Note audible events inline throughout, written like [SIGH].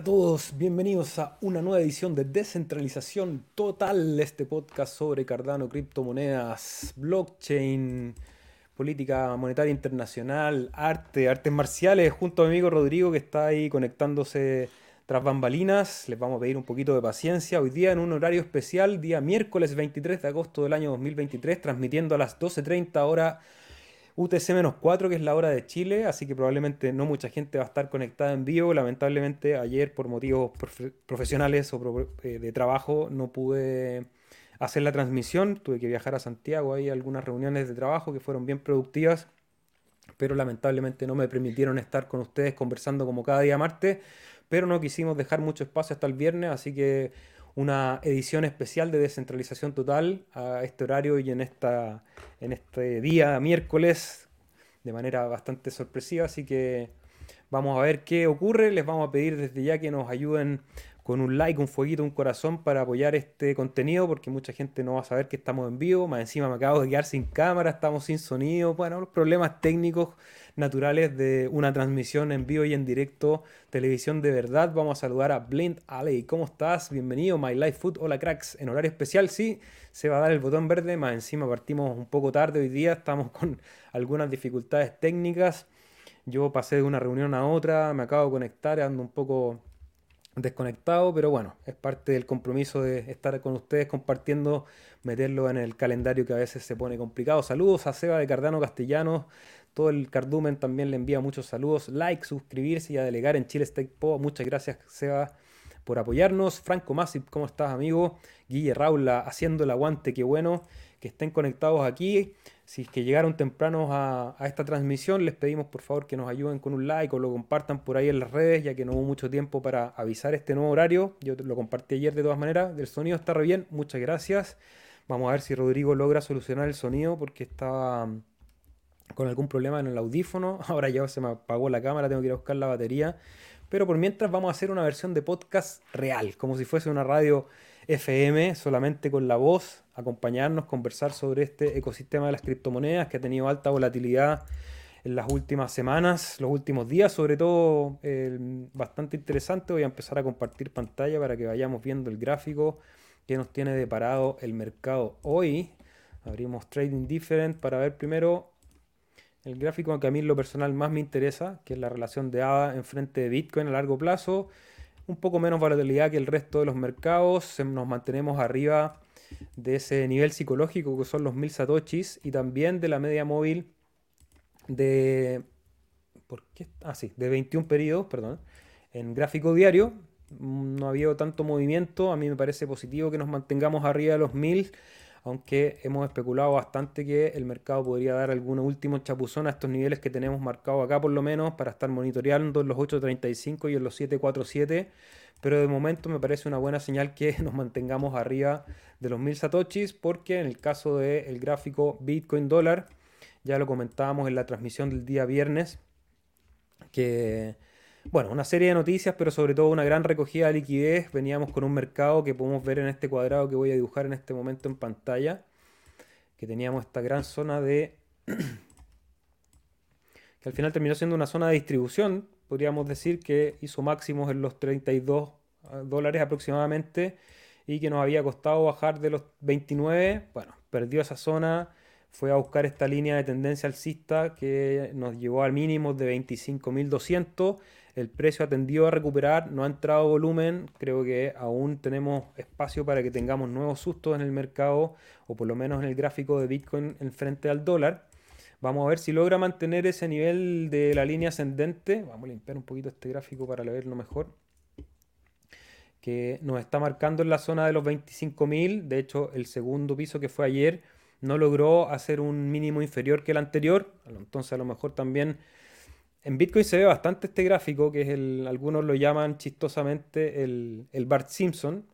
A todos, bienvenidos a una nueva edición de Descentralización Total, este podcast sobre Cardano, criptomonedas, blockchain, política monetaria internacional, arte, artes marciales, junto a mi amigo Rodrigo que está ahí conectándose tras bambalinas. Les vamos a pedir un poquito de paciencia. Hoy día en un horario especial, día miércoles 23 de agosto del año 2023, transmitiendo a las 12.30 horas UTC-4, que es la hora de Chile, así que probablemente no mucha gente va a estar conectada en vivo. Lamentablemente ayer por motivos profesionales o eh, de trabajo no pude hacer la transmisión, tuve que viajar a Santiago, hay algunas reuniones de trabajo que fueron bien productivas, pero lamentablemente no me permitieron estar con ustedes conversando como cada día martes, pero no quisimos dejar mucho espacio hasta el viernes, así que una edición especial de descentralización total a este horario y en, esta, en este día miércoles de manera bastante sorpresiva. Así que vamos a ver qué ocurre. Les vamos a pedir desde ya que nos ayuden con un like, un fueguito, un corazón para apoyar este contenido, porque mucha gente no va a saber que estamos en vivo. Más encima me acabo de quedar sin cámara, estamos sin sonido. Bueno, los problemas técnicos naturales de una transmisión en vivo y en directo, televisión de verdad. Vamos a saludar a Blind Alley. ¿Cómo estás? Bienvenido, My Life Food. Hola, cracks. En horario especial, sí, se va a dar el botón verde. Más encima partimos un poco tarde hoy día, estamos [LAUGHS] con algunas dificultades técnicas. Yo pasé de una reunión a otra, me acabo de conectar, ando un poco desconectado, pero bueno, es parte del compromiso de estar con ustedes compartiendo, meterlo en el calendario que a veces se pone complicado. Saludos a Seba de Cardano Castellanos, todo el cardumen también le envía muchos saludos, like, suscribirse y a delegar en Chile State Po. Muchas gracias Seba por apoyarnos. Franco Masip, ¿cómo estás amigo? Guille Raula haciendo el aguante, qué bueno que estén conectados aquí. Si es que llegaron tempranos a, esta transmisión, les pedimos por favor que nos ayuden con un like o lo compartan por ahí en las redes, ya que no hubo mucho tiempo para avisar este nuevo horario. Yo lo compartí ayer de todas maneras. El sonido está re bien, muchas gracias. Vamos a ver si Rodrigo logra solucionar el sonido porque estaba con algún problema en el audífono. [LAUGHS] Ahora ya se me apagó la cámara, tengo que ir a buscar la batería. Pero por mientras vamos a hacer una versión de podcast real, como si fuese una radio FM, solamente con la voz, acompañarnos, conversar sobre este ecosistema de las criptomonedas que ha tenido alta volatilidad en las últimas semanas, los últimos días, sobre todo bastante interesante. Voy a empezar a compartir pantalla para que vayamos viendo el gráfico que nos tiene deparado el mercado hoy. Abrimos Trading Different para ver primero el gráfico que a mí en lo personal más me interesa, que es la relación de ADA en frente de Bitcoin a largo plazo un poco menos volatilidad que el resto de los mercados, nos mantenemos arriba de ese nivel psicológico que son los 1000 satoshis y también de la media móvil de ¿por qué? Ah, de 21 periodos, perdón, en gráfico diario. No ha habido tanto movimiento, a mí me parece positivo que nos mantengamos arriba de los 1000 aunque hemos especulado bastante que el mercado podría dar algún último chapuzón a estos niveles que tenemos marcados acá por lo menos para estar monitoreando en los 8.35 y en los 7.47, pero de momento me parece una buena señal que [LAUGHS] nos mantengamos arriba de los 1000 satoshis porque en el caso del gráfico Bitcoin dólar, ya lo comentábamos en la transmisión del día viernes, que bueno, una serie de noticias, pero sobre todo una gran recogida de liquidez. Veníamos con un mercado que podemos ver en este cuadrado que voy a dibujar en este momento en pantalla, que teníamos esta gran zona de... [CLEARS THROAT] que al final terminó siendo una zona de distribución, podríamos decir que hizo máximos en los 32 ah, dólares aproximadamente y que nos había costado bajar de los 29, bueno, perdió esa zona, fue a buscar esta línea de tendencia alcista que nos llevó al mínimo de 25.200 el precio ha tendido a recuperar, no ha entrado volumen, creo que aún tenemos espacio para que tengamos nuevos sustos en el mercado o por lo menos en el gráfico de Bitcoin en frente al dólar. Vamos a ver si logra mantener ese nivel de la línea ascendente. Vamos a limpiar un poquito este gráfico para verlo mejor. Que nos está marcando en la zona de los 25.000. De hecho, el segundo piso que fue ayer no logró hacer un mínimo inferior que el anterior. Entonces a lo mejor también en Bitcoin se ve bastante este gráfico, que es el, algunos lo llaman chistosamente el, Bart Simpson,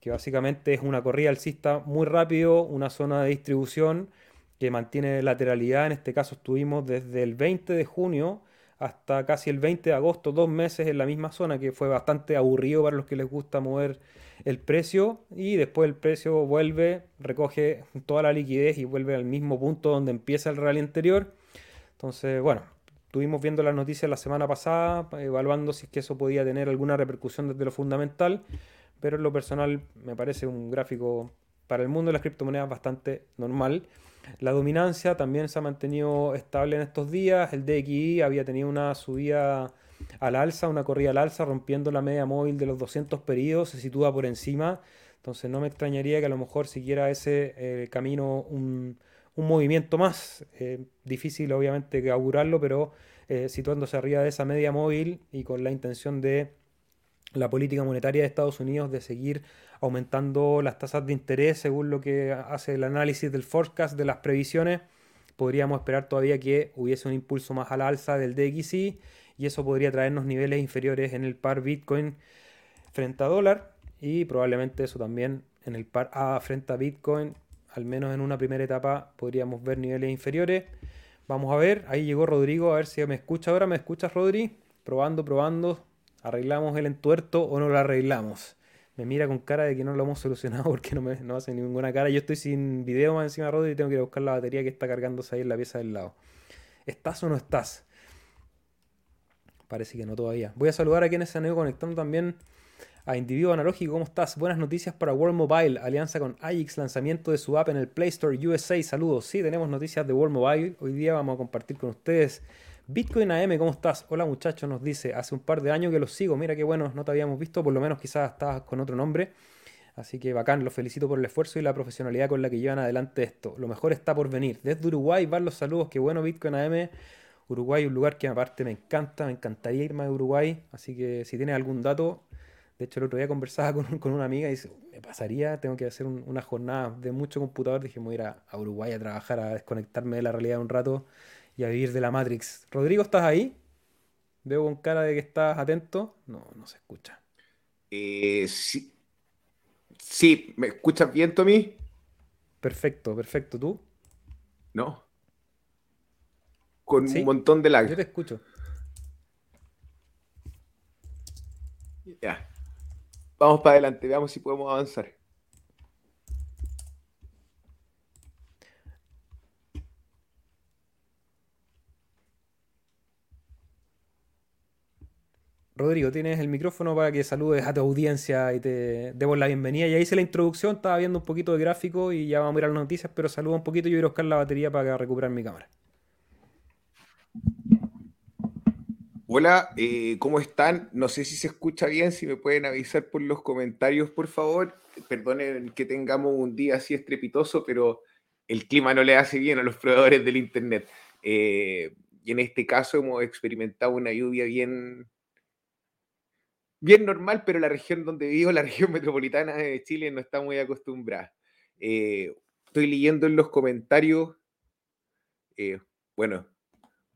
que básicamente es una corrida alcista muy rápido, una zona de distribución que mantiene lateralidad. En este caso estuvimos desde el 20 de junio hasta casi el 20 de agosto, dos meses en la misma zona, que fue bastante aburrido para los que les gusta mover el precio. Y después el precio vuelve, recoge toda la liquidez y vuelve al mismo punto donde empieza el rally anterior. Entonces, bueno, estuvimos viendo las noticias la semana pasada, evaluando si es que eso podía tener alguna repercusión desde lo fundamental, pero en lo personal me parece un gráfico para el mundo de las criptomonedas bastante normal. La dominancia también se ha mantenido estable en estos días. El DXY había tenido una subida al alza, una corrida al alza, rompiendo la media móvil de los 200 periodos, se sitúa por encima. Entonces no me extrañaría que a lo mejor siguiera ese eh, camino un, movimiento más. Eh, difícil obviamente que augurarlo, pero eh, situándose arriba de esa media móvil y con la intención de la política monetaria de Estados Unidos de seguir aumentando las tasas de interés según lo que hace el análisis del forecast de las previsiones. Podríamos esperar todavía que hubiese un impulso más a la alza del DXY y eso podría traernos niveles inferiores en el par Bitcoin frente a dólar y probablemente eso también en el par A frente a Bitcoin, al menos en una primera etapa podríamos ver niveles inferiores. Vamos a ver, ahí llegó Rodrigo, a ver si me escucha ahora, ¿me escuchas Rodri? Probando, probando, ¿arreglamos el entuerto o no lo arreglamos? Me mira con cara de que no lo hemos solucionado [LAUGHS] porque no me no hace ninguna cara. Yo estoy sin video más encima Rodri y tengo que ir a buscar la batería que está cargándose ahí en la pieza del lado. ¿Estás o no estás? Parece que no todavía. Voy a saludar a quienes se han ido conectando también a Individuo Analógico. ¿Cómo estás? Buenas noticias para World Mobile. Alianza con AIX, lanzamiento de su app en el Play Store USA. Saludos. Sí, tenemos noticias de World Mobile. Hoy día vamos a compartir con ustedes. Bitcoin AM, ¿cómo estás? Hola muchachos, nos dice. Hace un par de años que los sigo. Mira qué bueno, no te habíamos visto. Por lo menos quizás estabas con otro nombre. Así que bacán, los felicito por el esfuerzo y la profesionalidad con la que llevan adelante esto. Lo mejor está por venir. Desde Uruguay van los saludos. Qué bueno Bitcoin AM. Uruguay, un lugar que aparte me encanta, me encantaría irme a Uruguay, así que si tienes algún dato, de hecho el otro día conversaba con, una amiga y dice, me pasaría, tengo que hacer una jornada de mucho computador, dije, voy a ir a, Uruguay a trabajar, a desconectarme de la realidad un rato y a vivir de la Matrix. Rodrigo, ¿estás ahí? Veo con cara de que estás atento. No, no se escucha. Eh, sí. sí, ¿me escuchas bien, Tommy? Perfecto, perfecto. ¿Tú? No con un montón de lag. Yo te escucho. Ya. Vamos para adelante, veamos si podemos avanzar. Rodrigo, tienes el micrófono para que saludes a tu audiencia y te demos la bienvenida. Ya hice la introducción, estaba viendo un poquito de gráfico y ya vamos a mirar las noticias, pero saluda un poquito y voy a buscar la batería para recuperar mi cámara. Hola, eh, ¿cómo están? No sé si se escucha bien, si me pueden avisar por los comentarios, por favor. Perdonen que tengamos un día así estrepitoso, pero el clima no le hace bien a los proveedores del Internet. Eh, y en este caso hemos experimentado una lluvia bien, bien normal, pero la región donde vivo, [LAUGHS] la región metropolitana de Chile, no está muy acostumbrada. Eh, estoy leyendo en los comentarios, bueno,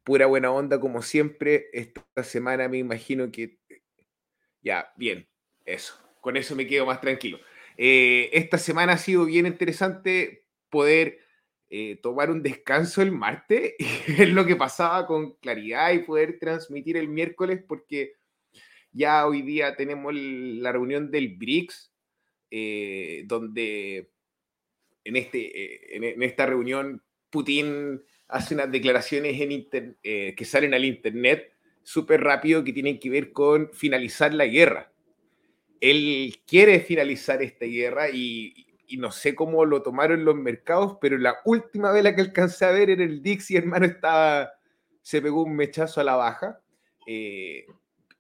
pura buena onda como siempre. Esta semana me imagino que... Ya, bien, eso. Con eso me quedo más tranquilo. Eh, esta semana ha sido bien interesante poder eh, tomar un descanso el martes [LAUGHS] y ver lo que pasaba con claridad y poder transmitir el miércoles porque ya hoy día tenemos la reunión del BRICS, eh, donde en, este, en esta reunión Putin hace unas declaraciones en eh, que salen al Internet súper rápido que tienen que ver con finalizar la guerra. Él quiere finalizar esta guerra y, no sé cómo lo tomaron los mercados, pero la última vez la que alcancé a ver era el Dixie, hermano, estaba, se pegó un mechazo a la baja. Eh,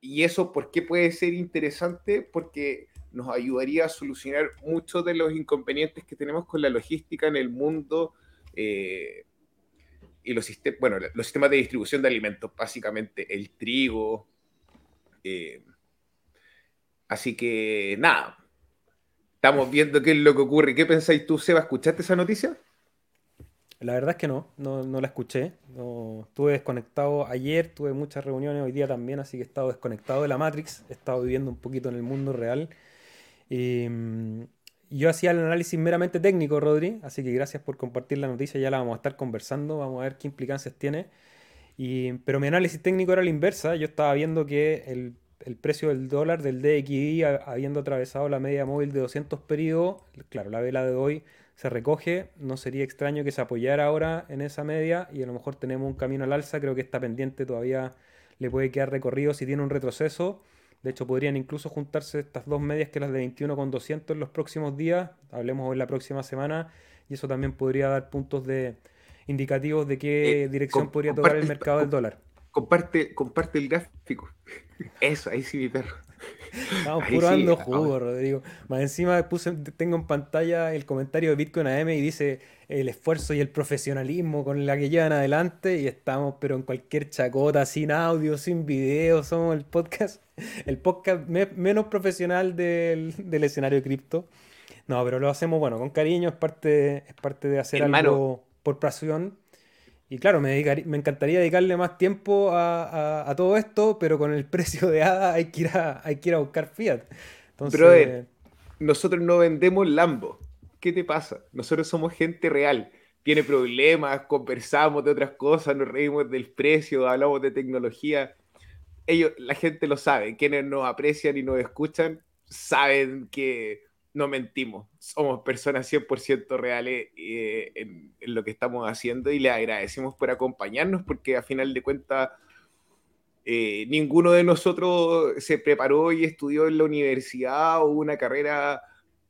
y eso, ¿por qué puede ser interesante? Porque nos ayudaría a solucionar muchos de los inconvenientes que tenemos con la logística en el mundo eh, y los, sistemas, bueno, los sistemas de distribución de alimentos, básicamente el trigo. Eh, así que nada, estamos viendo qué es lo que ocurre. ¿Qué pensáis tú, Seba? ¿Escuchaste esa noticia? La verdad es que no, no, la escuché. No, estuve desconectado ayer, tuve muchas reuniones hoy día también, así que he estado desconectado de la Matrix, he estado viviendo un poquito en el mundo real. Y, yo hacía el análisis meramente técnico, Rodri, así que gracias por compartir la noticia, ya la vamos a estar conversando, vamos a ver qué implicancias tiene. Y, pero mi análisis técnico era la inversa, yo estaba viendo que el, precio del dólar del DXY, habiendo atravesado la media móvil de 200 periodos, claro, la vela de hoy se recoge, no sería extraño que se apoyara ahora en esa media y a lo mejor tenemos un camino al alza, creo que está pendiente todavía, le puede quedar recorrido si tiene un retroceso. De hecho, podrían incluso juntarse estas dos medias que las de 21 con 200 en los próximos días, hablemos hoy la próxima semana, y eso también podría dar puntos de indicativos de qué eh, dirección podría tomar el mercado del dólar. Comparte, comparte el gráfico. [LAUGHS] Eso, ahí sí, mi perro. Estamos puro jugo, Rodrigo. Más encima puse, tengo en pantalla el comentario de Bitcoin AM y dice el esfuerzo y el profesionalismo con la que llevan adelante y estamos pero en cualquier chacota, sin audio, sin video, somos el podcast, el podcast menos profesional del, escenario cripto. No, pero lo hacemos bueno, con cariño, es parte, es parte de hacer algo por pasión y claro, me, me encantaría dedicarle más tiempo a, todo esto, pero con el [LAUGHS] precio de ADA hay que ir a, hay que ir a buscar Fiat. Entonces... nosotros no vendemos Lambo. ¿Qué te pasa? Nosotros somos gente real. Tiene problemas, conversamos de otras cosas, nos reímos del precio, hablamos de tecnología. Ellos, la gente lo sabe. Quienes nos aprecian y nos escuchan saben que no mentimos, somos personas 100% reales eh, en, lo que estamos haciendo y le agradecemos por acompañarnos porque a final de cuentas eh, ninguno de nosotros se preparó y estudió en la universidad o una carrera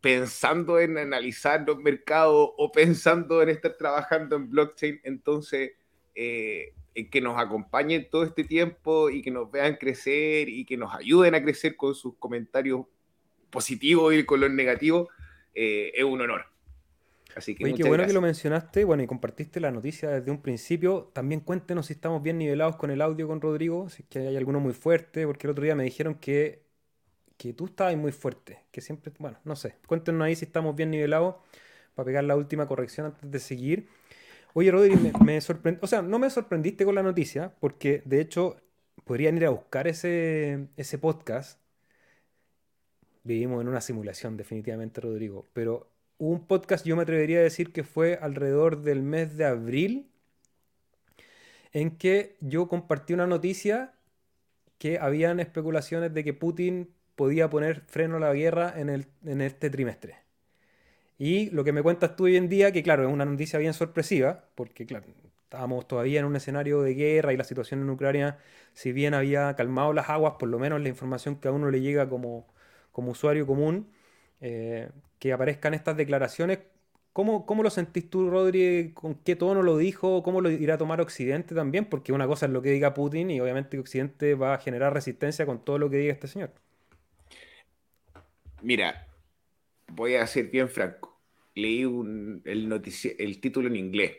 pensando en analizar los mercados o pensando en estar trabajando en blockchain, entonces eh, que nos acompañen todo este tiempo y que nos vean crecer y que nos ayuden a crecer con sus comentarios positivo y con lo negativo, eh, es un honor. Así que Oye, qué bueno que lo mencionaste, bueno, y compartiste la noticia desde un principio. También cuéntenos si estamos bien nivelados con el audio con Rodrigo, si es que hay alguno muy fuerte, porque el otro día me dijeron que, que tú estabas muy fuerte, que siempre, bueno, no sé, cuéntenos ahí si estamos bien nivelados para pegar la última corrección antes de seguir. Oye, Rodrigo, me, me o sea, no me sorprendiste con la noticia, porque de hecho podrían ir a buscar ese, ese podcast vivimos en una simulación, definitivamente, Rodrigo. Pero un podcast, yo me atrevería a decir que fue alrededor del mes de abril, en que yo compartí una noticia que habían especulaciones de que Putin podía poner freno a la guerra en, el, en este trimestre. Y lo que me cuentas tú hoy en día, que claro, es una noticia bien sorpresiva, porque claro, estábamos todavía en un escenario de guerra y la situación en Ucrania, si bien había calmado las aguas, por lo menos la información que a uno le llega como, como usuario común, eh, que aparezcan estas declaraciones. ¿Cómo, ¿Cómo, lo sentís tú, Rodri? ¿Con qué tono lo dijo? ¿Cómo lo irá a tomar Occidente también? Porque una cosa es lo que diga Putin y obviamente Occidente va a generar resistencia con todo lo que diga este señor. Mira, voy a ser bien franco. Leí el, el título en inglés.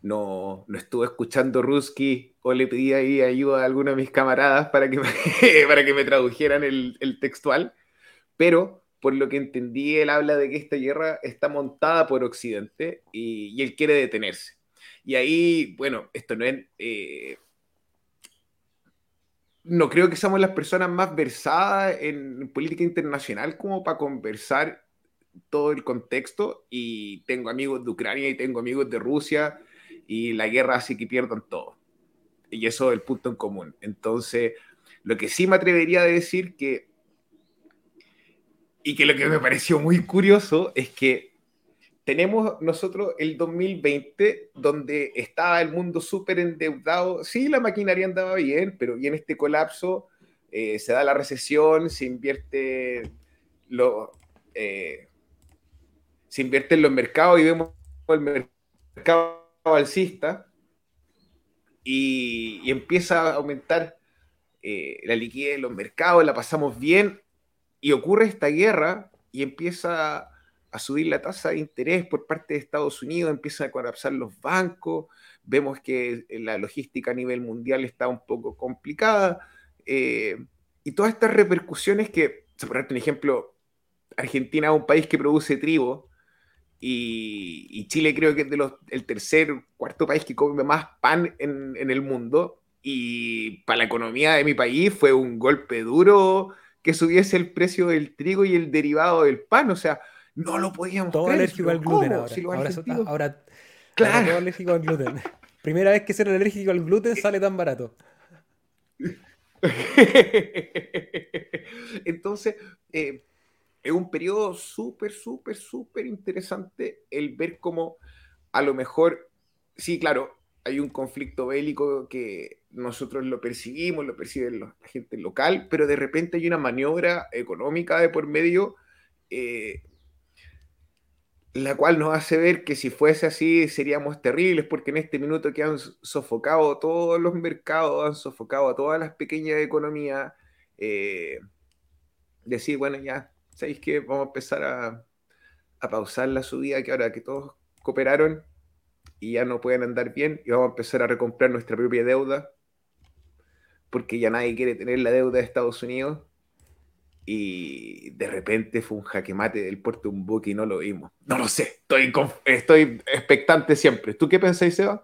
No, no estuve escuchando Ruski o le pedí ahí ayuda a alguno de mis camaradas para que me, [LAUGHS] para que me tradujeran el, el textual pero por lo que entendí, él habla de que esta guerra está montada por Occidente y, él quiere detenerse. Y ahí, bueno, esto no es... Eh, no creo que seamos las personas más versadas en política internacional como para conversar todo el contexto y tengo amigos de Ucrania y tengo amigos de Rusia y la guerra hace que pierdan todo. Y eso es el punto en común. Entonces, lo que sí me atrevería a decir que y que lo que me pareció muy curioso es que tenemos nosotros el 2020 donde estaba el mundo súper endeudado. Sí, la maquinaria andaba bien, pero viene este colapso, eh, se da la recesión, se invierte, eh, se invierte en los mercados y vemos el mercado alcista y, empieza a aumentar eh, la liquidez en los mercados, la pasamos bien y ocurre esta guerra y empieza a subir la tasa de interés por parte de Estados Unidos, empiezan a colapsar los bancos, vemos que la logística a nivel mundial está un poco complicada, eh, y todas estas repercusiones que, por ejemplo, Argentina es un país que produce trigo, y, Chile creo que es el tercer, cuarto país que come más pan en el mundo, y para la economía de mi país fue un golpe duro que subiese el precio del trigo y el derivado del pan. O sea, no lo podíamos Todo alérgico al gluten ahora. ahora, claro. todo alérgico al gluten. [LAUGHS] Primera vez que ser alérgico al gluten sale tan barato. [LAUGHS] Entonces, eh, es un periodo súper, súper, súper interesante el ver cómo a lo mejor, sí, claro, hay un conflicto bélico que nosotros lo percibimos, lo percibe la gente local, pero de repente hay una maniobra económica de por medio, eh, la cual nos hace ver que si fuese así seríamos terribles, porque en este minuto que han sofocado todos los mercados, han sofocado a todas las pequeñas economías, eh, decir, bueno, ya, ¿sabéis qué? Vamos a empezar a, a pausar la subida, que ahora que todos cooperaron y ya no pueden andar bien, y vamos a empezar a recomprar nuestra propia deuda, porque ya nadie quiere tener la deuda de Estados Unidos. Y de repente fue un jaque mate del puerto de un buque y no lo vimos. No lo sé, estoy, estoy expectante siempre. ¿Tú qué pensáis, Seba?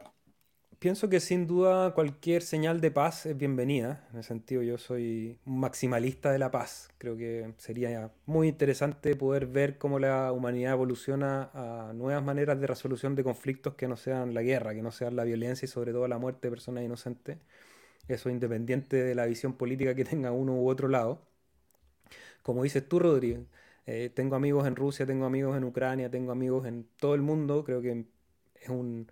Pienso que sin duda cualquier señal de paz es bienvenida. En ese sentido, yo soy un maximalista de la paz. Creo que sería muy interesante poder ver cómo la humanidad evoluciona a nuevas maneras de resolución de conflictos que no sean la guerra, que no sean la violencia y sobre todo la muerte de personas inocentes. Eso independiente de la visión política que tenga uno u otro lado. Como dices tú, Rodrigo, eh, tengo amigos en Rusia, tengo amigos en Ucrania, tengo amigos en todo el mundo. Creo que es un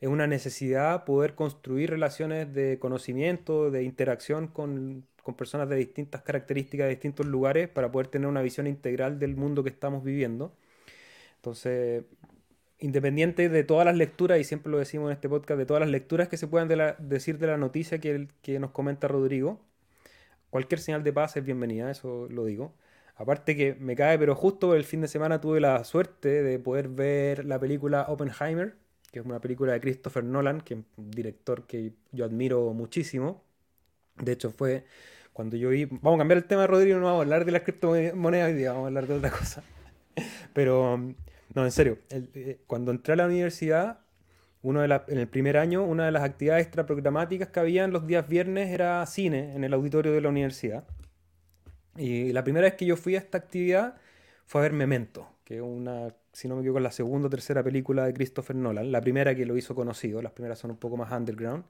es una necesidad poder construir relaciones de conocimiento, de interacción con, personas de distintas características, de distintos lugares, para poder tener una visión integral del mundo que estamos viviendo. Entonces, independiente de todas las lecturas, y siempre lo decimos en este podcast, de todas las lecturas que se puedan decir de la noticia que, que nos comenta Rodrigo, cualquier señal de paz es bienvenida, eso lo digo. Aparte que me cae, pero justo el fin de semana tuve la suerte de poder ver la película Oppenheimer, que es una película de Christopher Nolan, que es un director que yo admiro muchísimo. De hecho, fue cuando yo vi. Vamos a cambiar el tema, Rodrigo, no vamos a hablar de las criptomonedas hoy día, vamos a hablar de otra cosa. [LAUGHS] Pero, no, en serio, eh, cuando entré a la universidad, uno de en el primer año, una de las actividades extraprogramáticas que había los días viernes era cine en el auditorio de la universidad. Y la primera vez que yo fui a esta actividad fue a ver Memento, que es una si no me equivoco, la segunda o tercera película de Christopher Nolan. La primera que lo hizo conocido, las primeras son un poco más underground.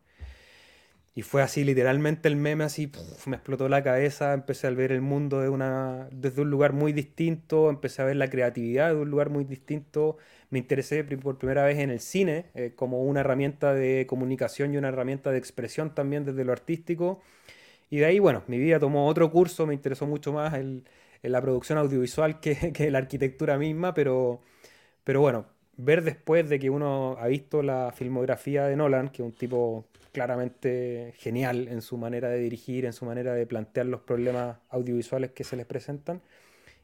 Y fue así, literalmente el meme así, me explotó la cabeza, empecé a ver el mundo desde un lugar muy distinto, empecé a ver la creatividad de un lugar muy distinto, me interesé por primera vez en el cine eh, como una herramienta de comunicación y una herramienta de expresión también desde lo artístico. Y de ahí, bueno, mi vida tomó otro curso, me interesó mucho más el, la producción audiovisual que, [LAUGHS] que la arquitectura misma, pero pero bueno, ver después de que uno ha visto la filmografía de Nolan, que es un tipo claramente genial en su manera de dirigir, en su manera de plantear los problemas audiovisuales que se les presentan,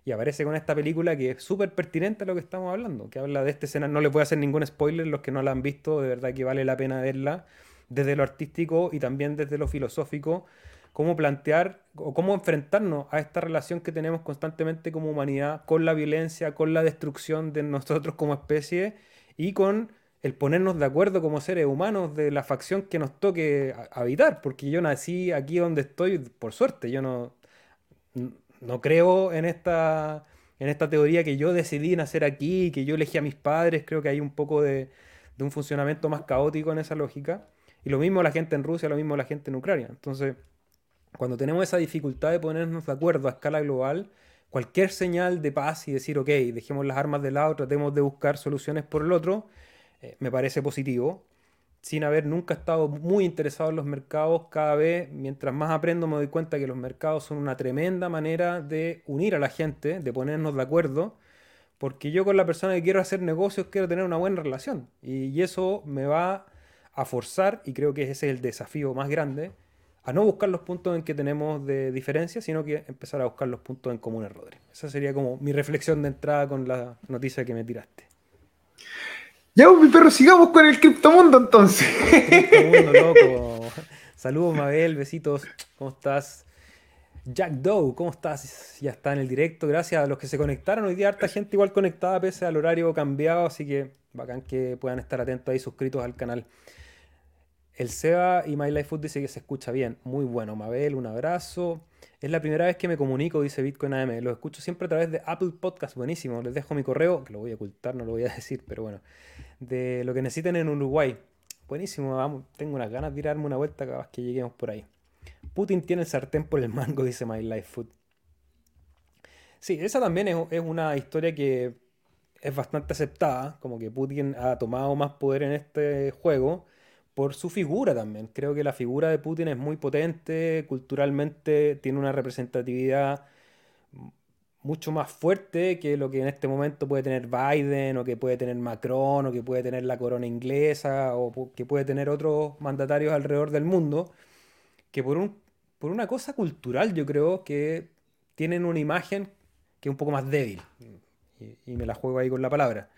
y aparece con esta película que es súper pertinente a lo que estamos hablando, que habla de este escena, no les voy a hacer ningún spoiler, los que no la han visto, de verdad que vale la pena verla, desde lo artístico y también desde lo filosófico, cómo plantear o cómo enfrentarnos a esta relación que tenemos constantemente como humanidad con la violencia, con la destrucción de nosotros como especie y con el ponernos de acuerdo como seres humanos de la facción que nos toque habitar, porque yo nací aquí donde estoy por suerte, yo no, no creo en esta, en esta teoría que yo decidí nacer aquí, que yo elegí a mis padres, creo que hay un poco de, de un funcionamiento más caótico en esa lógica. Y lo mismo la gente en Rusia, lo mismo la gente en Ucrania. Entonces, cuando tenemos esa dificultad de ponernos de acuerdo a escala global, cualquier señal de paz y decir, ok, dejemos las armas de lado, tratemos de buscar soluciones por el otro, eh, me parece positivo. Sin haber nunca estado muy interesado en los mercados, cada vez, mientras más aprendo, me doy cuenta que los mercados son una tremenda manera de unir a la gente, de ponernos de acuerdo, porque yo con la persona que quiero hacer negocios quiero tener una buena relación. Y, eso me va a forzar, y creo que ese es el desafío más grande, a no buscar los puntos en que tenemos de diferencia, sino que empezar a buscar los puntos en comunes, Rodri. Esa sería como mi reflexión de entrada con la noticia que me tiraste. Ya, pues, mi perro, sigamos con el criptomundo entonces. Criptomundo, loco. [LAUGHS] Saludos, Mabel, besitos. ¿Cómo estás? Jack Doe, ¿cómo estás? Ya está en el directo. Gracias a los que se conectaron. Hoy día harta gente igual conectada pese al horario cambiado, así que bacán que puedan estar atentos ahí, suscritos al canal. El Seba y My Life Food dice que se escucha bien. Muy bueno, Mabel, un abrazo. Es la primera vez que me comunico, dice Bitcoin AM. Lo escucho siempre a través de Apple Podcast, buenísimo. Les dejo mi correo, que lo voy a ocultar, no lo voy a [LAUGHS] decir, pero bueno. De lo que necesiten en Uruguay. Buenísimo. Tengo unas ganas de tirarme una vuelta cada vez que lleguemos por ahí. Putin tiene el sartén por el mango, [LAUGHS] dice My Life Food. Sí, esa también es, una historia que es bastante aceptada, como que Putin ha tomado más poder en este juego por su figura también. Creo que la figura de Putin es muy potente, culturalmente tiene una representatividad mucho más fuerte que lo que en este momento puede tener Biden o que puede tener Macron o que puede tener la corona inglesa o que puede tener otros mandatarios alrededor del mundo, que por, un, por una cosa cultural yo creo que tienen una imagen que es un poco más débil. Y, me la juego ahí con la palabra.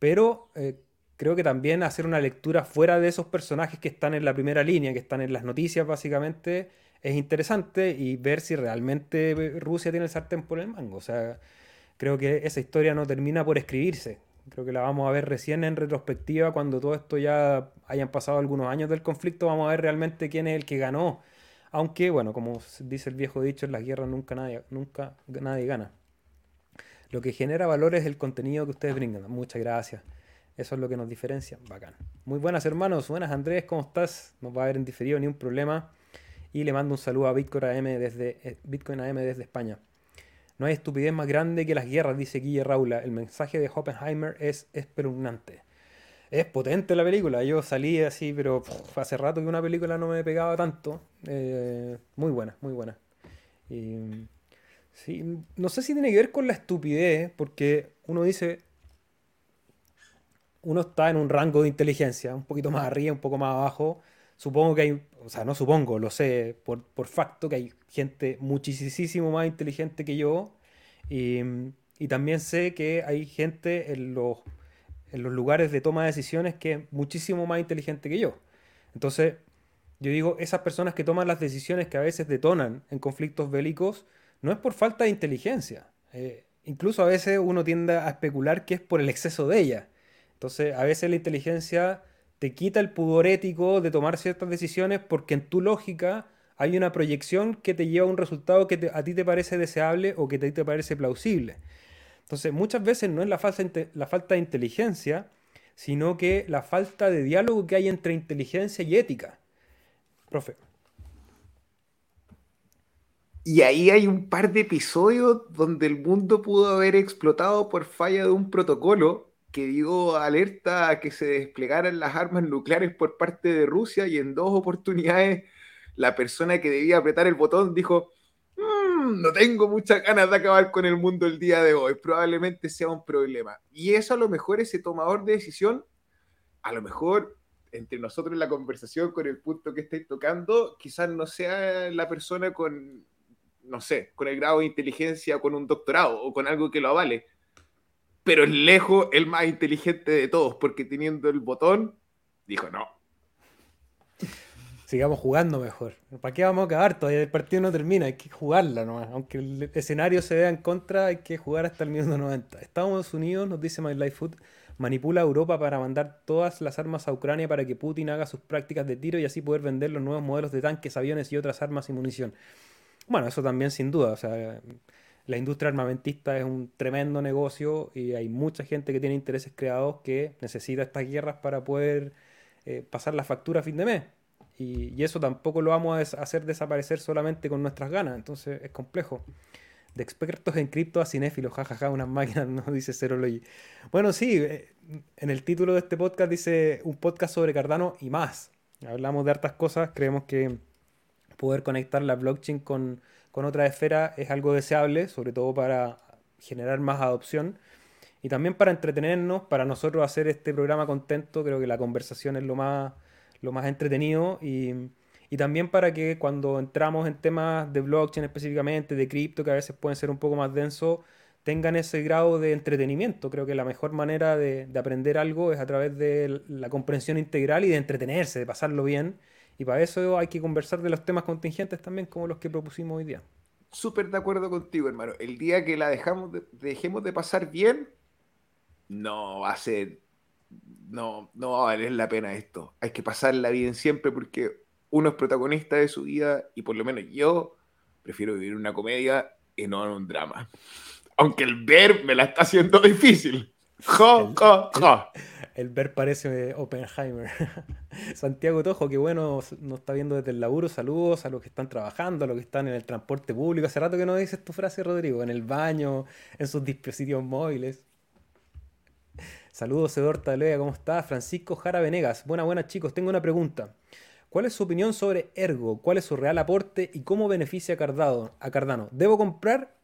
Pero eh, creo que también hacer una lectura fuera de esos personajes que están en la primera línea, que están en las noticias básicamente, es interesante y ver si realmente Rusia tiene el sartén por el mango. O sea, creo que esa historia no termina por escribirse. Creo que la vamos a ver recién en retrospectiva cuando todo esto ya hayan pasado algunos años del conflicto. Vamos a ver realmente quién es el que ganó. Aunque, bueno, como dice el viejo dicho, en las guerras nunca nadie, nunca nadie gana. Lo que genera valor es el contenido que ustedes brindan. Muchas gracias. Eso es lo que nos diferencia. Bacán. Muy buenas hermanos. Buenas Andrés, ¿cómo estás? No va a haber en diferido ni un problema. Y le mando un saludo a Bitcoin AM desde, eh, Bitcoin AM desde España. No hay estupidez más grande que las guerras, dice Guille Raula. El mensaje de Oppenheimer es espeluznante. Es potente la película. Yo salí así, pero hace rato que una película no me pegaba tanto. Eh, muy buena, muy buena. sí, no sé si tiene que ver con la estupidez, porque uno dice, uno está en un rango de inteligencia, un poquito más arriba, un poco más abajo. Supongo que hay, o sea, no supongo, lo sé por, por facto que hay gente muchísimo más inteligente que yo. Y, también sé que hay gente en los, en los lugares de toma de decisiones que es muchísimo más inteligente que yo. Entonces, yo digo, esas personas que toman las decisiones que a veces detonan en conflictos bélicos, no es por falta de inteligencia. Eh, incluso a veces uno tiende a especular que es por el exceso de ella. Entonces, a veces la inteligencia te quita el pudor ético de tomar ciertas decisiones porque en tu lógica hay una proyección que te lleva a un resultado que a ti te parece deseable o que a ti te parece plausible. Entonces, muchas veces no es la falta, la falta de inteligencia, sino que la falta de diálogo que hay entre inteligencia y ética. Profe. Y ahí hay un par de episodios donde el mundo pudo haber explotado por falla de un protocolo que dio alerta a que se desplegaran las armas nucleares por parte de Rusia y en dos oportunidades la persona que debía apretar el botón dijo, mm, no tengo muchas ganas de acabar con el mundo el día de hoy, probablemente sea un problema. Y eso a lo mejor ese tomador de decisión, a lo mejor entre nosotros en la conversación con el punto que estáis tocando, quizás no sea la persona con, no sé, con el grado de inteligencia, con un doctorado o con algo que lo avale pero es lejos el más inteligente de todos, porque teniendo el botón, dijo no. Sigamos jugando mejor. ¿Para qué vamos a acabar? Todavía el partido no termina, hay que jugarla nomás. Aunque el escenario se vea en contra, hay que jugar hasta el minuto 90. Estados Unidos, nos dice My Life Food, manipula a Europa para mandar todas las armas a Ucrania para que Putin haga sus prácticas de tiro y así poder vender los nuevos modelos de tanques, aviones y otras armas y munición. Bueno, eso también sin duda. O sea, la industria armamentista es un tremendo negocio y hay mucha gente que tiene intereses creados que necesita estas guerras para poder eh, pasar la factura a fin de mes. Y, eso tampoco lo vamos a hacer desaparecer solamente con nuestras ganas, entonces es complejo. De expertos en cripto a cinéfilos, jajaja, unas máquinas, [LAUGHS] no dice Zerology. Bueno, sí, eh, en el título de este podcast dice un podcast sobre Cardano y más. Hablamos de hartas cosas, creemos que poder conectar la blockchain con, con otra esfera es algo deseable, sobre todo para generar más adopción. Y también para entretenernos, para nosotros hacer este programa contento, creo que la conversación es lo más, lo más entretenido. Y, también para que cuando entramos en temas de blockchain específicamente, de cripto, que a veces pueden ser un poco más densos, tengan ese grado de entretenimiento. Creo que la mejor manera de aprender algo es a través de la comprensión integral y de entretenerse, de pasarlo bien y para eso hay que conversar de los temas contingentes también, como los que propusimos hoy día. Súper de acuerdo contigo, hermano. El día que la dejamos dejemos de pasar bien, no va a ser. No, no va a valer la pena esto. Hay que pasarla bien siempre porque uno es protagonista de su vida y por lo menos yo prefiero vivir una comedia y no un drama. Aunque el ver me la está haciendo difícil. Jo, jo, jo. El ver parece Oppenheimer. [LAUGHS] Santiago Tojo, que bueno, nos está viendo desde el laburo. Saludos a los que están trabajando, a los que están en el transporte público. Hace rato que no dices tu frase, Rodrigo. En el baño, en sus dispositivos móviles. Saludos, Edor Talea, ¿cómo estás? Francisco Jara Venegas. Buena, buena, chicos. Tengo una pregunta. ¿Cuál es su opinión sobre Ergo? ¿Cuál es su real aporte y cómo beneficia? A Cardano? ¿Debo comprar?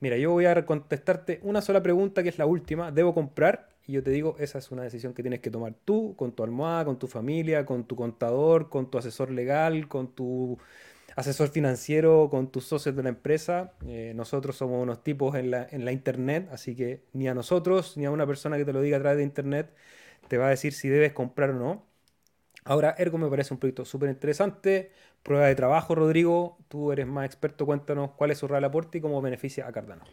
Mira, yo voy a contestarte una sola pregunta que es la última. ¿Debo comprar? Y yo te digo, esa es una decisión que tienes que tomar tú, con tu almohada, con tu familia, con tu contador, con tu asesor legal, con tu asesor financiero, con tus socios de la empresa. Eh, nosotros somos unos tipos en la, en la internet, así que ni a nosotros, ni a una persona que te lo diga a través de internet, te va a decir si debes comprar o no. Ahora, Ergo me parece un proyecto súper interesante. Prueba de trabajo, Rodrigo. Tú eres más experto. Cuéntanos cuál es su real aporte y cómo beneficia a Cardano.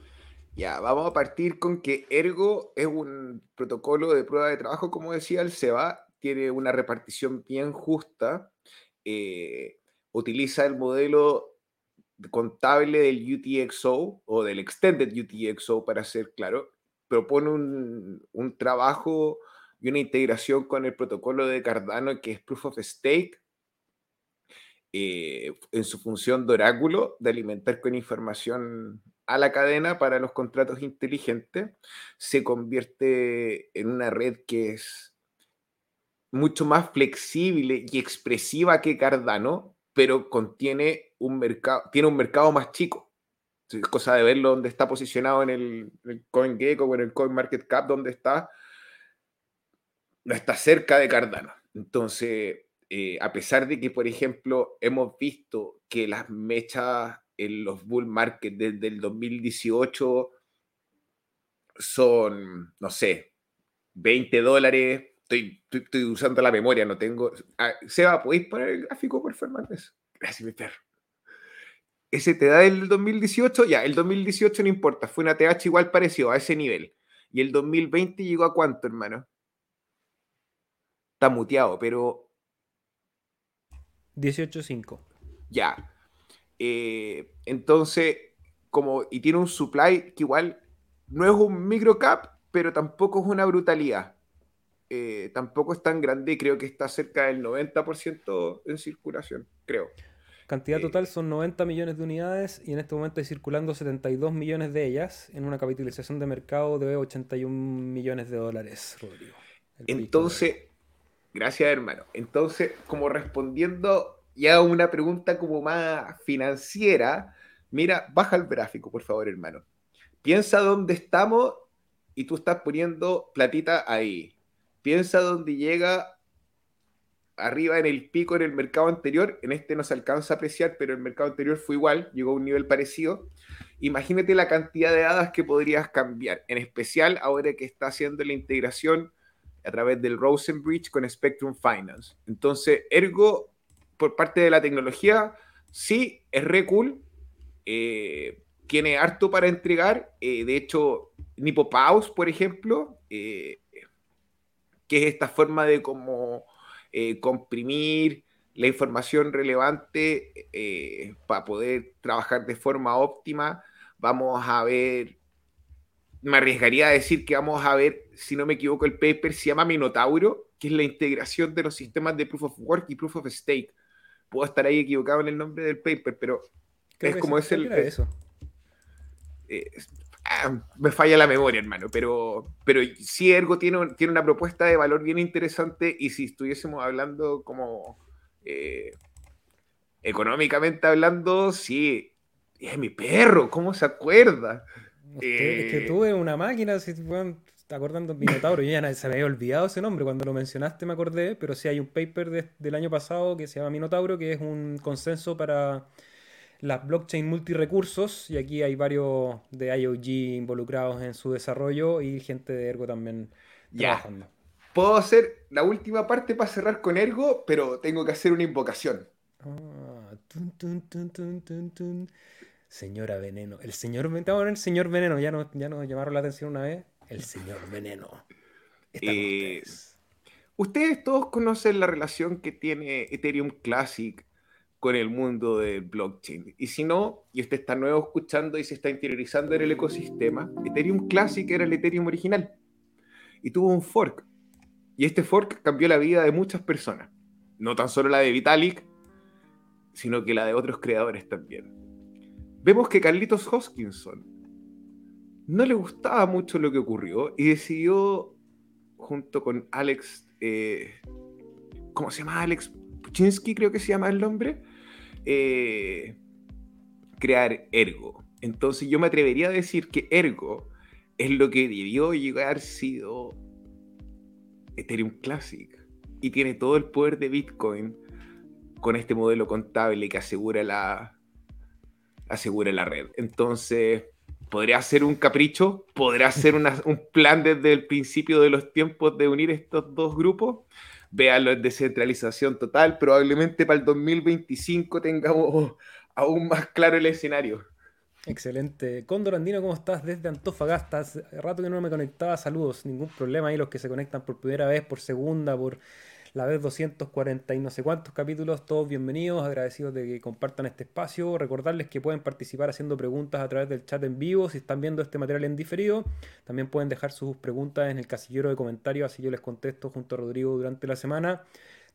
Ya, vamos a partir con que Ergo es un protocolo de prueba de trabajo, como decía el SEBA, tiene una repartición bien justa, eh, utiliza el modelo contable del UTXO o del Extended UTXO, para ser claro, propone un, trabajo y una integración con el protocolo de Cardano que es Proof of Stake, eh, en su función de oráculo, de alimentar con información a la cadena para los contratos inteligentes, se convierte en una red que es mucho más flexible y expresiva que Cardano, pero contiene un mercado, tiene un mercado más chico. Es cosa de verlo donde está posicionado en el, el CoinGecko o en el CoinMarketCap, donde está, no está cerca de Cardano. Entonces, eh, a pesar de que, por ejemplo, hemos visto que las mechas en los bull market desde el 2018 son, no sé, 20 dólares. Estoy, estoy, usando la memoria, no tengo. Ah, Seba, ¿podéis poner el gráfico, por favor? Gracias, mi perro. Ese te da el 2018, ya, el 2018 no importa, fue una TH igual parecido a ese nivel. Y el 2020 llegó a cuánto, hermano? Está muteado, pero. 18.5. Ya. Eh, entonces, como, y tiene un supply que igual no es un microcap, pero tampoco es una brutalidad. Eh, tampoco es tan grande, creo que está cerca del 90% en circulación, creo. Cantidad eh, total son 90 millones de unidades y en este momento hay circulando 72 millones de ellas en una capitalización de mercado de 81 millones de dólares, Rodrigo. Entonces, gracias hermano. Entonces, como respondiendo y hago una pregunta como más financiera, mira, baja el gráfico, por favor, hermano. Piensa dónde estamos y tú estás poniendo platita ahí. Piensa dónde llega arriba en el pico en el mercado anterior. En este no se alcanza a apreciar, pero el mercado anterior fue igual, llegó a un nivel parecido. Imagínate la cantidad de hadas que podrías cambiar, en especial ahora que está haciendo la integración a través del Rosenbridge con Spectrum Finance. Entonces, ergo, por parte de la tecnología, sí, es re cool. Eh, tiene harto para entregar. Eh, de hecho, Nipopaus, por ejemplo, eh, que es esta forma de como comprimir la información relevante para poder trabajar de forma óptima. Vamos a ver, me arriesgaría a decir que vamos a ver, si no me equivoco, el paper se llama Minotauro, que es la integración de los sistemas de Proof of Work y Proof of Stake puedo estar ahí equivocado en el nombre del paper, pero es como es el... Eso? Eh, ah, me falla la memoria, hermano, pero, pero sí Ergo tiene, tiene una propuesta de valor bien interesante y si estuviésemos hablando como eh, económicamente hablando, sí, es mi perro, ¿cómo se acuerda? Es que tuve una máquina, si, está acordando Minotauro, yo ya se me había olvidado ese nombre, cuando lo mencionaste me acordé, pero sí hay un paper del año pasado que se llama Minotauro, que es un consenso para las blockchain multirecursos, y aquí hay varios de IOG involucrados en su desarrollo y gente de Ergo también trabajando. Puedo hacer la última parte para cerrar con Ergo, pero tengo que hacer una invocación. Ah, Señora Veneno. El señor, el señor Veneno, ya nos, ya nos llamaron la atención una vez el señor Veneno. Eh, ustedes. todos conocen la relación que tiene Ethereum Classic con el mundo del blockchain. Y si no, y usted está nuevo escuchando y se está interiorizando en el ecosistema, Ethereum Classic era el Ethereum original. y tuvo un fork. Y este fork cambió la vida de muchas personas. No tan solo la de Vitalik, sino que la de otros creadores también. Vemos que Carlitos Hoskinson no le gustaba mucho lo que ocurrió y decidió, junto con Alex, eh, ¿cómo se llama? Alex Puchinsky, creo que se llama el nombre, eh, crear Ergo. Entonces yo me atrevería a decir que Ergo es lo que debió llegar sido Ethereum Classic y tiene todo el poder de Bitcoin con este modelo contable que asegura la, asegura la red. Entonces, podría ser un capricho, podrá ser [LAUGHS] un plan desde el principio de los tiempos de unir estos dos grupos. Véanlo en descentralización total. Probablemente para el 2025 tengamos [LAUGHS] aún más claro el escenario. Excelente. Cóndor Andino, ¿cómo estás? Desde Antofagasta. Hace rato que no me conectaba. Saludos. Ningún problema ahí los que se conectan por primera vez, por segunda, por la vez 240 y no sé cuántos capítulos. Todos bienvenidos, agradecidos de que compartan este espacio. Recordarles que pueden participar haciendo preguntas a través del chat en vivo. Si están viendo este material en diferido, también pueden dejar sus preguntas en el casillero de comentarios, así yo les contesto junto a Rodrigo durante la semana.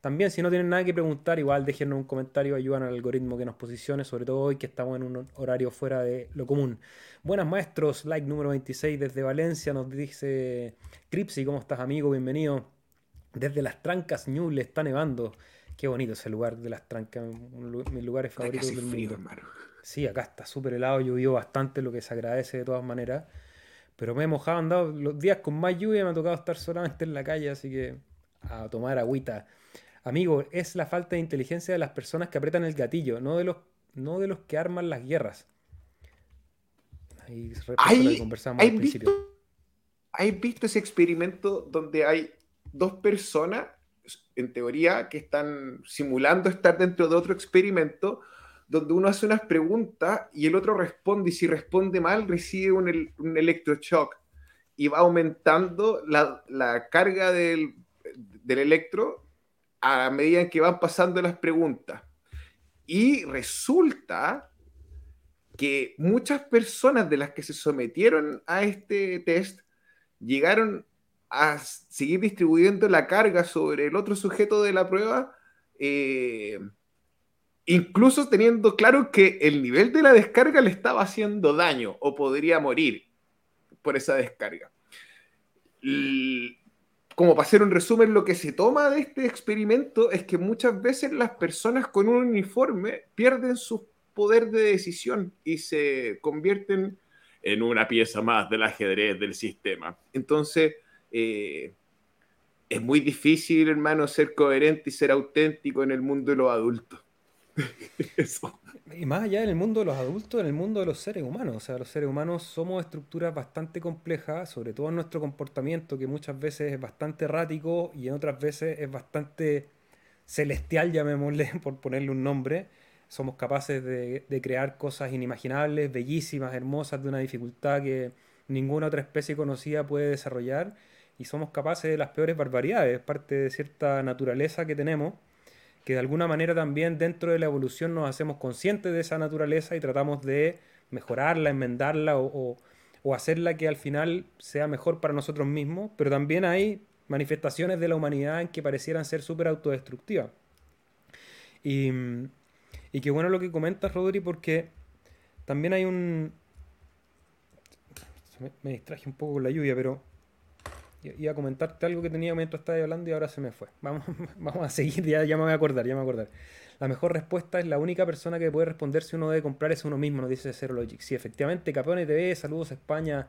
También, si no tienen nada que preguntar, igual déjenos un comentario, ayudan al algoritmo que nos posicione, sobre todo hoy que estamos en un horario fuera de lo común. Buenas maestros, like número 26 desde Valencia, nos dice Cripsy, ¿cómo estás amigo? Bienvenido. Desde las Trancas Ñuble está nevando. Qué bonito ese lugar de las Trancas, uno de mis lugares favoritos del mundo. Sí, acá está súper helado, llovió bastante, lo que se agradece de todas maneras. Pero me he mojado, andado los días con más lluvia, me ha tocado estar solamente en la calle, así que a tomar agüita. Amigo, es la falta de inteligencia de las personas que apretan el gatillo, no de los, no de los que arman las guerras. Ahí ¿Hay, conversamos al principio. Visto, ¿Hay visto ese experimento donde hay dos personas, en teoría, que están simulando estar dentro de otro experimento, donde uno hace unas preguntas y el otro responde, y si responde mal, recibe un, un electroshock y va aumentando la, la carga del, del electro a medida que van pasando las preguntas. Y resulta que muchas personas de las que se sometieron a este test llegaron a seguir distribuyendo la carga sobre el otro sujeto de la prueba, eh, incluso teniendo claro que el nivel de la descarga le estaba haciendo daño o podría morir por esa descarga como para hacer un resumen, lo que se toma de este experimento es que muchas veces las personas con un uniforme pierden su poder de decisión y se convierten en una pieza más del ajedrez del sistema. Entonces, eh, es muy difícil, hermano, ser coherente y ser auténtico en el mundo de los adultos. [LAUGHS] Y más allá en el mundo de los adultos, en el mundo de los seres humanos. O sea, los seres humanos somos estructuras bastante complejas, sobre todo en nuestro comportamiento, que muchas veces es bastante errático y en otras veces es bastante celestial, llamémosle, [LAUGHS] por ponerle un nombre. Somos capaces de crear cosas inimaginables, bellísimas, hermosas, de una dificultad que ninguna otra especie conocida puede desarrollar. Y somos capaces de las peores barbaridades, parte de cierta naturaleza que tenemos que de alguna manera también dentro de la evolución nos hacemos conscientes de esa naturaleza y tratamos de mejorarla, enmendarla o, hacerla que al final sea mejor para nosotros mismos, pero también hay manifestaciones de la humanidad en que parecieran ser súper autodestructivas. Y, y qué bueno lo que comentas, Rodri, porque también hay un... Me, me distraje un poco con la lluvia, pero Iba a comentarte algo que tenía mientras estaba hablando y ahora se me fue. Vamos, [LAUGHS] vamos a seguir, ya, ya me voy a acordar, ya me voy a acordar. La mejor respuesta es la única persona que puede responder si uno debe comprar es uno mismo, nos dice Logic. Sí, efectivamente, Capone TV, saludos a España.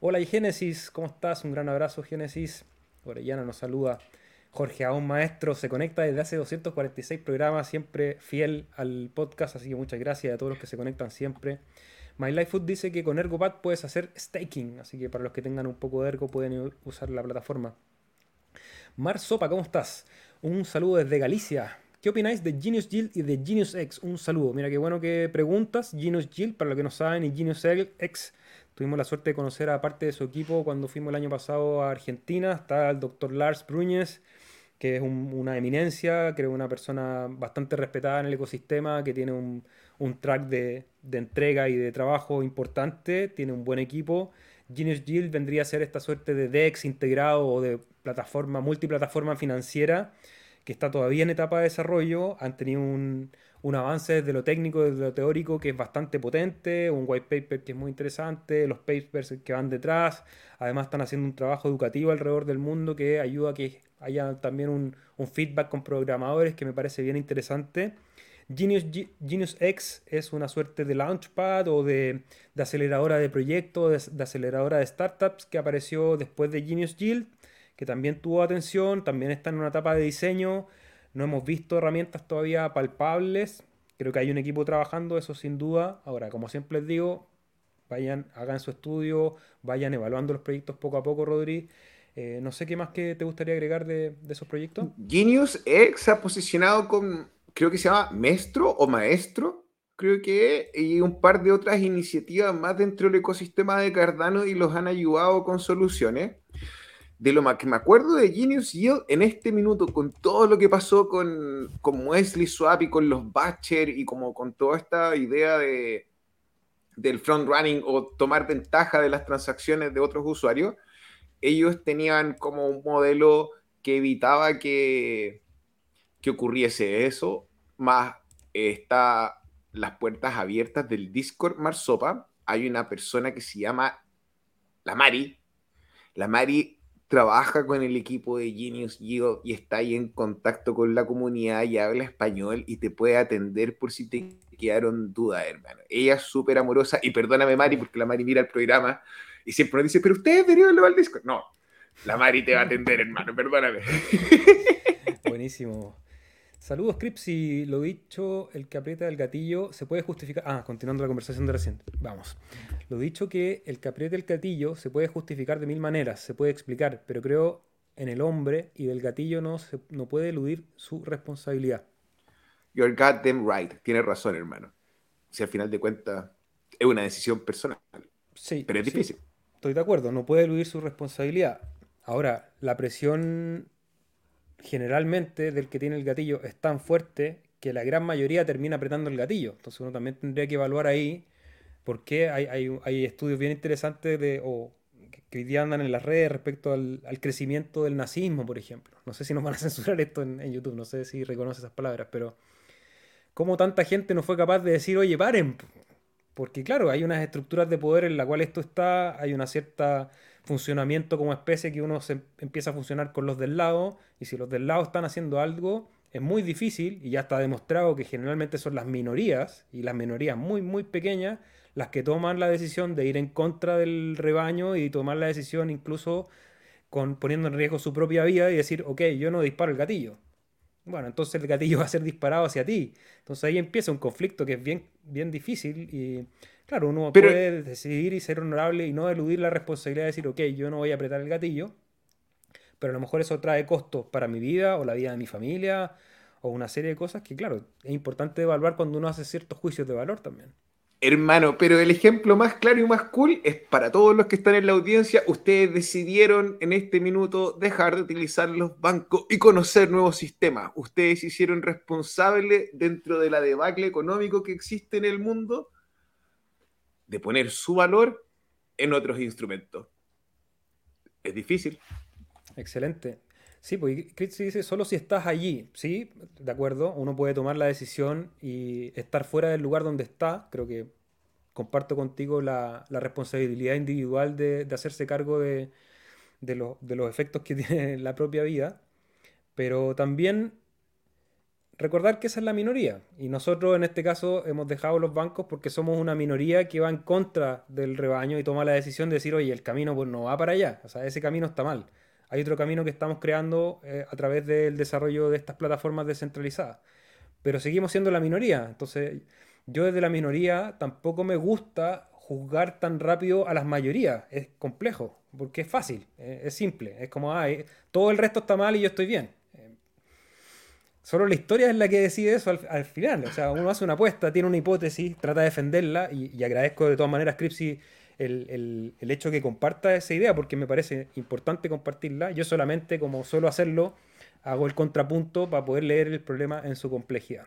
Hola y Génesis, ¿cómo estás? Un gran abrazo, Génesis. Orellana nos saluda. Jorge Aún Maestro se conecta desde hace 246 programas, siempre fiel al podcast, así que muchas gracias a todos los que se conectan siempre. My dice que con ErgoPad puedes hacer staking, así que para los que tengan un poco de Ergo pueden usar la plataforma. Mar Sopa, ¿cómo estás? Un saludo desde Galicia. ¿Qué opináis de Genius Yield y de Genius X? Un saludo. Mira qué bueno que preguntas. Genius Yield, para los que no saben, y Genius X. Tuvimos la suerte de conocer a parte de su equipo cuando fuimos el año pasado a Argentina. Está el doctor Lars Bruñez, que es una eminencia, creo una persona bastante respetada en el ecosistema, que tiene un, un track de, entrega y de trabajo importante, tiene un buen equipo. Genius Yield vendría a ser esta suerte de DEX integrado o de plataforma, multiplataforma financiera que está todavía en etapa de desarrollo. Han tenido un, un avance desde lo técnico, desde lo teórico que es bastante potente, un white paper que es muy interesante, los papers que van detrás. Además están haciendo un trabajo educativo alrededor del mundo que ayuda a que haya también un, un feedback con programadores que me parece bien interesante. Genius, Genius X es una suerte de launchpad o de, de aceleradora de proyectos, de, aceleradora de startups que apareció después de Genius Yield, que también tuvo atención, también está en una etapa de diseño. No hemos visto herramientas todavía palpables. Creo que hay un equipo trabajando, eso sin duda. Ahora, como siempre les digo, vayan, hagan su estudio, vayan evaluando los proyectos poco a poco, Rodri. Eh, no sé qué más que te gustaría agregar de, de esos proyectos. Genius X ha posicionado con creo que se llama Maestro o Maestro, creo que, y un par de otras iniciativas más dentro del ecosistema de Cardano y los han ayudado con soluciones. De lo más que me acuerdo de Genius Yield en este minuto, con todo lo que pasó con, con Wesley Swap y con los Batcher y como con toda esta idea de, del front running o tomar ventaja de las transacciones de otros usuarios, ellos tenían como un modelo que evitaba que, que ocurriese eso, más está las puertas abiertas del Discord Marsopa. Hay una persona que se llama la Mari. La Mari trabaja con el equipo de Genius Yield y está ahí en contacto con la comunidad y habla español y te puede atender por si te quedaron dudas, hermano. Ella es súper amorosa y perdóname, Mari, porque la Mari mira el programa y siempre nos dice, pero ustedes deberían al Discord. No, la Mari te va a atender, hermano, perdóname. Buenísimo. Saludos, Cripsy. Lo dicho, el que aprieta el gatillo se puede justificar. Ah, continuando la conversación de recién. Vamos. Lo dicho que el que aprieta el gatillo se puede justificar de mil maneras, se puede explicar, pero creo en el hombre y del gatillo no, se, no puede eludir su responsabilidad. You're goddamn right. Tienes razón, hermano. Si al final de cuentas es una decisión personal. Sí. Pero es difícil. Estoy de acuerdo, no puede eludir su responsabilidad. Ahora, la presión generalmente del que tiene el gatillo es tan fuerte que la gran mayoría termina apretando el gatillo. Entonces uno también tendría que evaluar ahí por qué hay, hay, estudios bien interesantes de, o que hoy día andan en las redes respecto al, crecimiento del nazismo, por ejemplo. No sé si nos van a [LAUGHS] censurar esto en, en YouTube, no sé si reconoce esas palabras, pero cómo tanta gente no fue capaz de decir, oye, paren. Porque claro, hay unas estructuras de poder en la cual esto está, hay una cierta funcionamiento como especie que uno se empieza a funcionar con los del lado y si los del lado están haciendo algo es muy difícil y ya está demostrado que generalmente son las minorías y las minorías muy muy pequeñas las que toman la decisión de ir en contra del rebaño y tomar la decisión incluso con, poniendo en riesgo su propia vida y decir, ok, yo no disparo el gatillo. Bueno, entonces el gatillo [LAUGHS] va a ser disparado hacia ti. Entonces ahí empieza un conflicto que es bien, bien difícil y Claro, uno puede decidir y ser honorable y no eludir la responsabilidad de decir, ok, yo no voy a apretar el gatillo, pero a lo mejor eso trae costos para mi vida o la vida de mi familia o una serie de cosas que, claro, es importante evaluar cuando uno hace ciertos juicios de valor también. Hermano, pero el ejemplo más claro y más cool es para todos los que están en la audiencia. Ustedes decidieron en este minuto dejar de utilizar los bancos y conocer nuevos sistemas. Ustedes se hicieron responsables dentro de la debacle económico que existe en el mundo de poner su valor en otros instrumentos. Es difícil. Excelente. Sí, pues Chris dice, solo si estás allí, sí, de acuerdo, uno puede tomar la decisión y estar fuera del lugar donde está. Creo que comparto contigo la, responsabilidad individual de, hacerse cargo de, de, de los efectos que [LAUGHS] tiene la propia vida, pero también recordar que esa es la minoría. Y nosotros en este caso hemos dejado los bancos porque somos una minoría que va en contra del rebaño y toma la decisión de decir, oye, el camino pues no va para allá. O sea, ese camino está mal. Hay otro camino que estamos creando eh, a través del desarrollo de estas plataformas descentralizadas. Pero seguimos siendo la minoría. Entonces, yo desde la minoría tampoco me gusta juzgar tan rápido a las mayorías. Es complejo, porque es fácil, eh, es simple. Es como, ah, todo el resto está mal y yo estoy bien. Solo la historia es la que decide eso al, final. O sea, uno hace una apuesta, tiene una hipótesis, trata de defenderla y, agradezco de todas maneras, Cripsy, el, el, el, hecho que comparta esa idea porque me parece importante compartirla. Yo solamente, como suelo hacerlo, hago el contrapunto para poder leer el problema en su complejidad.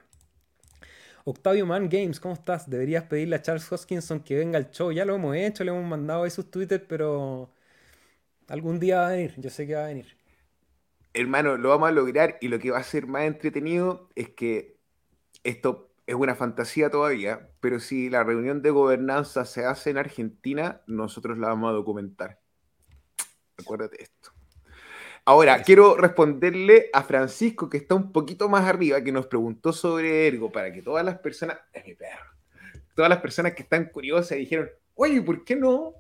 Octavio Man Games, ¿cómo estás? Deberías pedirle a Charles Hoskinson que venga al show. Ya lo hemos hecho, le hemos mandado ahí sus Twitter, pero algún día va a venir. Yo sé que va a venir. Hermano, lo vamos a lograr y lo que va a ser más entretenido es que esto es una fantasía todavía, pero si la reunión de gobernanza se hace en Argentina, nosotros la vamos a documentar. Acuérdate esto. Ahora, quiero responderle a Francisco, que está un poquito más arriba, que nos preguntó sobre Ergo, para que todas las personas, es mi perro, todas las personas que están curiosas dijeron, oye, ¿por qué no?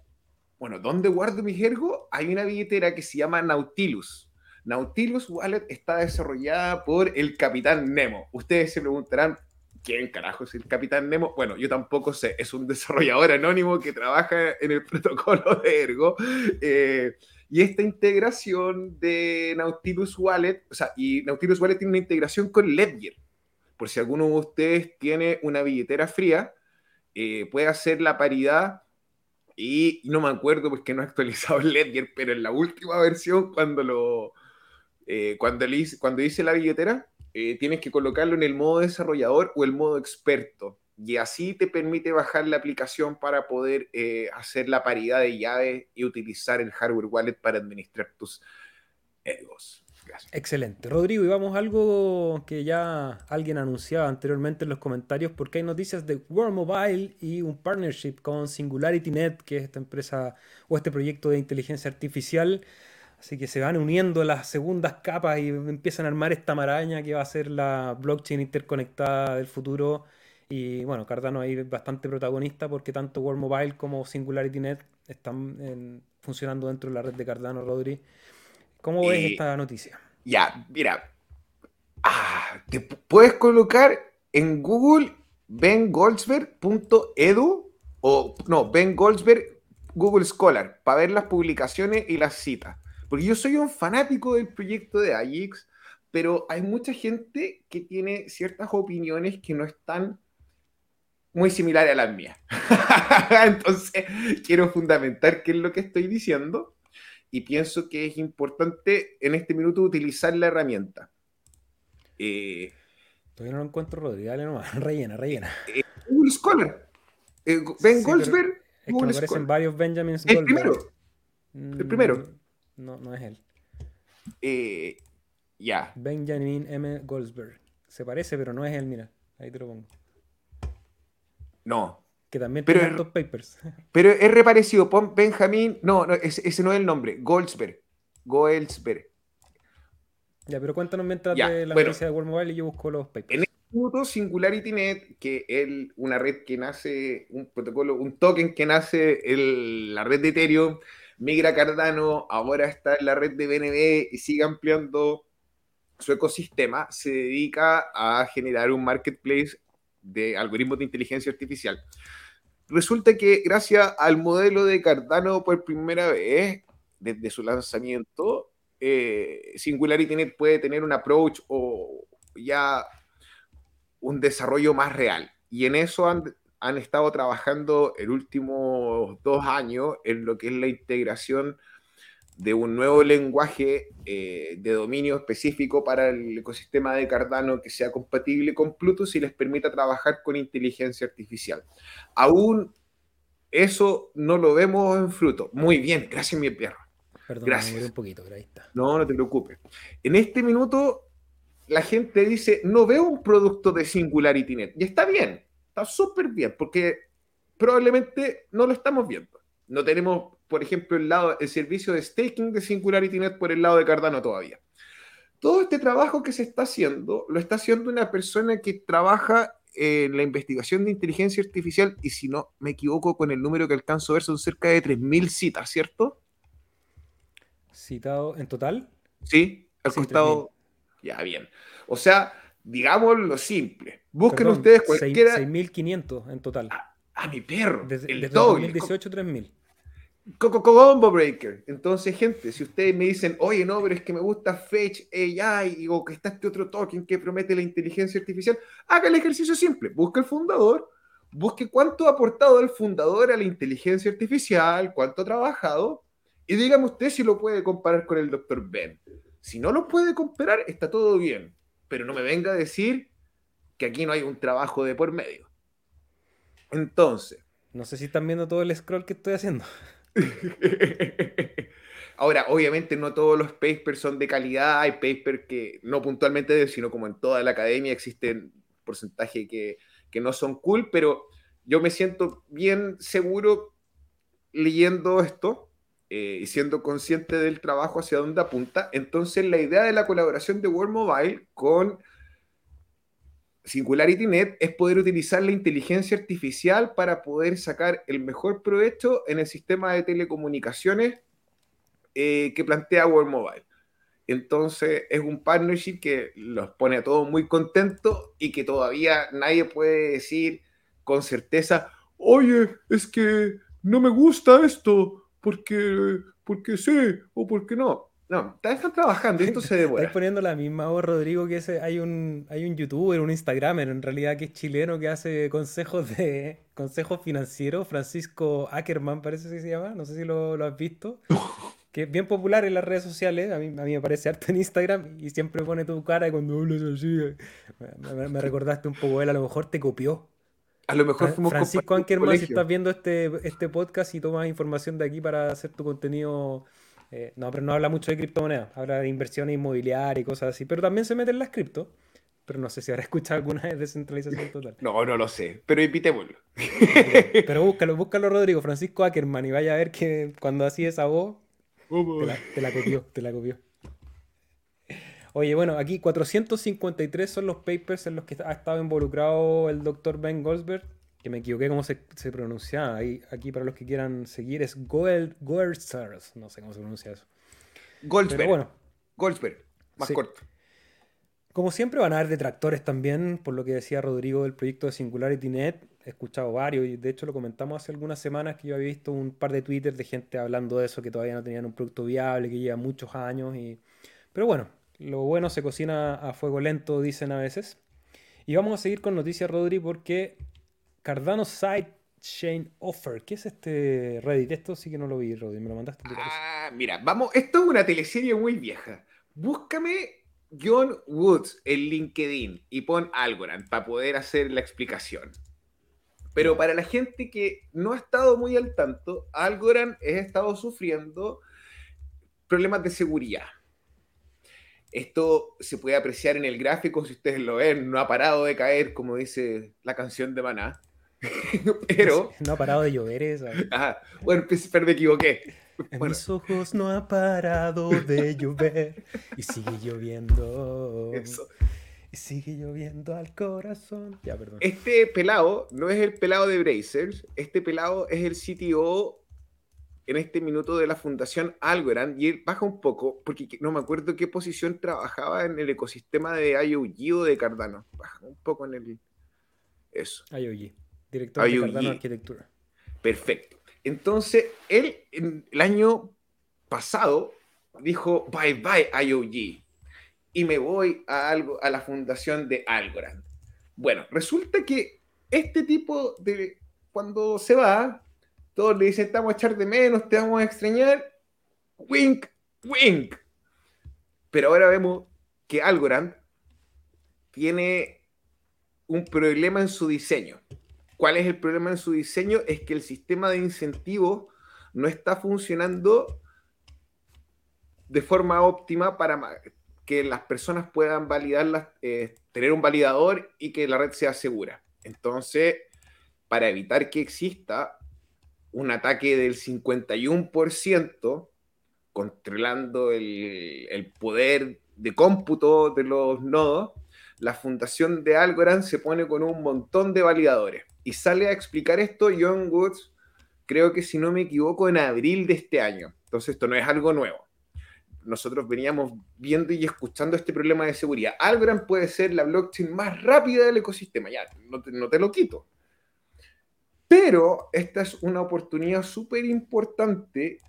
Bueno, ¿dónde guardo mi Ergo? Hay una billetera que se llama Nautilus. Nautilus Wallet está desarrollada por el Capitán Nemo. Ustedes se preguntarán, ¿quién carajo es el Capitán Nemo? Bueno, yo tampoco sé, es un [LAUGHS] desarrollador anónimo que trabaja en el [LAUGHS] protocolo de Ergo. Eh, y esta integración de Nautilus Wallet, o sea, y Nautilus Wallet tiene una integración con Ledger. Por si alguno de ustedes tiene una billetera fría, eh, puede hacer la paridad. Y no me acuerdo porque no he actualizado [LAUGHS] Ledger, pero en la última versión, cuando lo eh, cuando, hice, cuando hice la billetera, eh, tienes que colocarlo en el modo desarrollador o el modo experto y así te permite bajar la aplicación para poder eh, hacer la paridad de llaves y utilizar el hardware wallet para administrar tus egos. Excelente. Rodrigo, y vamos a algo que ya alguien anunciaba anteriormente en los comentarios, porque hay noticias de World Mobile y un partnership con SingularityNet, que es esta empresa o este proyecto de inteligencia artificial. Así que se van uniendo las segundas capas y empiezan a armar esta maraña que va a ser la blockchain interconectada del futuro y bueno, Cardano ahí es bastante protagonista porque tanto World Mobile como SingularityNet están funcionando dentro de la red de Cardano, Rodri. ¿Cómo ves eh, esta noticia? Ya, mira. Ah, te puedes colocar en Google bengoldsberg.edu o no, Ben Goldsberg Google Scholar para ver las publicaciones y las citas. Porque yo soy un fanático del proyecto de AIX, pero hay mucha gente que tiene ciertas opiniones que no están muy similar a las mías. [LAUGHS] Entonces, quiero fundamentar qué es lo que estoy diciendo y pienso que es importante en este minuto utilizar la herramienta. Eh, Todavía no lo encuentro, Rodrigo. Dale nomás. [LAUGHS] Rellena, rellena. Eh, Google Scholar. Eh, ben Goldsberg. Es que me aparecen varios Benjamins El primero. El primero. No, no es él. Eh, ya. Benjamin M. Goldsberg. Se parece, pero no es él, mira. Ahí te lo pongo. No. Que también pero tiene es, papers. [LAUGHS] Pero es reparecido. Pon Benjamín. No, no ese, no es el nombre. Goldsberg. Goldsberg. Ya, pero cuéntanos mientras de la bueno, de World Mobile y yo busco los papers. En este minuto, SingularityNet, que es una red que nace, un protocolo, un token que nace en la red de Ethereum, migra Cardano, ahora está en la red de BNB y sigue ampliando su ecosistema, se dedica a generar un marketplace de algoritmos de inteligencia artificial. Resulta que gracias al modelo de Cardano por primera vez, desde su lanzamiento, eh, SingularityNet puede tener un approach o ya un desarrollo más real. Y en eso han, han estado trabajando el último dos años en lo que es la integración de un nuevo lenguaje eh, de dominio específico para el ecosistema de Cardano que sea compatible con Plutus y les permita trabajar con inteligencia artificial. Aún eso no lo vemos en fruto. Muy bien, gracias mi perro. Perdón, gracias. un poquito, pero ahí está. No, no te preocupes. En este minuto la gente dice, no veo un producto de SingularityNet. Y está bien, está súper bien, porque probablemente no lo estamos viendo. No tenemos, por ejemplo, el, lado, el servicio de staking de SingularityNet por el lado de Cardano todavía. Todo este trabajo que se está haciendo, lo está haciendo una persona que trabaja en la investigación de inteligencia artificial y si no me equivoco con el número que alcanzo a ver, son cerca de 3.000 citas, ¿cierto? ¿Citado en total? Sí, al costado... Ya, bien. O sea, digamos lo simple. Busquen ustedes cualquiera... 6.500 en total. A, mi perro. Desde, el 2018, 3.000. Combo Breaker. Entonces, gente, si ustedes me dicen, oye, no, pero es que me gusta Fetch AI o que está este otro token que promete la inteligencia artificial, haga el ejercicio simple. Busque el fundador, busque cuánto ha aportado el fundador a la inteligencia artificial, cuánto ha trabajado, y dígame usted si lo puede comparar con el Dr. Ben. Si no lo puede comparar, está todo bien. Pero no me venga a decir que aquí no hay un trabajo de por medio. Entonces. No sé si están viendo todo el scroll que estoy haciendo. [LAUGHS] Ahora, obviamente no todos los papers son de calidad, hay papers que no puntualmente de, sino como en toda la academia existen porcentajes que, que no son cool, pero yo me siento bien seguro leyendo esto eh, y siendo consciente del trabajo hacia dónde apunta. Entonces, la idea de la colaboración de World Mobile con SingularityNet es poder utilizar la inteligencia artificial para poder sacar el mejor provecho en el sistema de telecomunicaciones eh, que plantea World Mobile. Entonces es un partnership que los pone a todos muy contentos y que todavía nadie puede decir con certeza, oye, es que no me gusta esto porque, porque sé o porque no. No, están trabajando, esto se [LAUGHS] demora. Estás poniendo la misma voz, Rodrigo, que ese, hay un hay un youtuber, un instagramer, en realidad que es chileno, que hace consejos de consejos financieros, Francisco Ackerman parece que se llama, no sé si lo, lo has visto, [LAUGHS] que es bien popular en las redes sociales, a mí, a mí me parece harto en Instagram y siempre pone tu cara y cuando hablas así, me, me recordaste un poco él, a lo mejor te copió. A lo mejor fuimos Francisco Ankerman, si estás viendo este, este podcast y tomas información de aquí para hacer tu contenido. Eh, no, pero no habla mucho de criptomonedas, habla de inversiones inmobiliarias y cosas así. Pero también se mete en las cripto. Pero no sé si habrá [LAUGHS] escuchado alguna de descentralización [LAUGHS] total. No, no lo sé, pero invitémoslo. pero [LAUGHS] búscalo, búscalo, Rodrigo, Francisco Ackerman, y vaya a ver que cuando así esa voz, te la, te la copió, te la copió. Oye, bueno, aquí 453 son los papers en los que ha estado involucrado el doctor Ben Goldsberg, que me equivoqué cómo se, se pronuncia. Ahí, aquí para los que quieran seguir es Gold, Goldsberg, no sé cómo se pronuncia eso. Goldsberg. bueno, Goldsberg, más corto. Como siempre van a haber detractores también, por lo que decía Rodrigo del proyecto de SingularityNet. He escuchado varios y de hecho lo comentamos hace algunas semanas que yo había visto un par de Twitter de gente hablando de eso, que todavía no tenían un producto viable, que lleva muchos años. Y... Pero bueno, lo bueno se cocina a fuego lento, dicen a veces. Y vamos a seguir con noticias, Rodri, porque Cardano Sidechain Offer. ¿Qué es este Reddit? Esto sí que no lo vi, Rodri. Me lo mandaste. Ah, mira, vamos. Esto es una teleserie muy vieja. Búscame John Woods en LinkedIn y pon Algorand para poder hacer la explicación. Pero para la gente que no ha estado muy al tanto, Algorand ha estado sufriendo problemas de seguridad. Esto se puede apreciar en el gráfico, si ustedes lo ven, no ha parado de caer, como dice la canción de Maná. [LAUGHS] Pero. [LAUGHS] No ha parado de llover eso. bueno, pues, pero me equivoqué. En mis ojos no ha parado de llover y sigue lloviendo. Eso. Y sigue lloviendo al corazón. Ya, perdón. Este pelado no es el pelado de Brazers, este pelado es el CTO en este minuto de la Fundación Algorand y él baja un poco, porque no me acuerdo qué posición trabajaba en el ecosistema de IOG o de Cardano. Baja un poco en el. Eso. IOG, director de Cardano Arquitectura. Perfecto. Entonces, él en el año pasado dijo: Bye bye, IOG. Y me voy a, algo, a la fundación de Algorand. Bueno, resulta que este tipo de. Cuando se va, todos le dicen, estamos a echar de menos, te vamos a extrañar. Wink, wink. Pero ahora vemos que Algorand tiene un problema en su diseño. ¿Cuál es el problema en su diseño? Es que el sistema de incentivos no está funcionando de forma óptima para que las personas puedan validarlas, eh, tener un validador y que la red sea segura. Entonces, para evitar que exista un ataque del 51%, controlando el, poder de cómputo de los nodos, la fundación de Algorand se pone con un montón de validadores. Y sale a explicar esto John Woods, creo que si no me equivoco, en abril de este año. Entonces esto no es algo nuevo. Nosotros veníamos viendo y escuchando este problema de seguridad. Algorand puede ser la blockchain más rápida del ecosistema, ya, no te lo quito. Pero esta es una oportunidad súper importante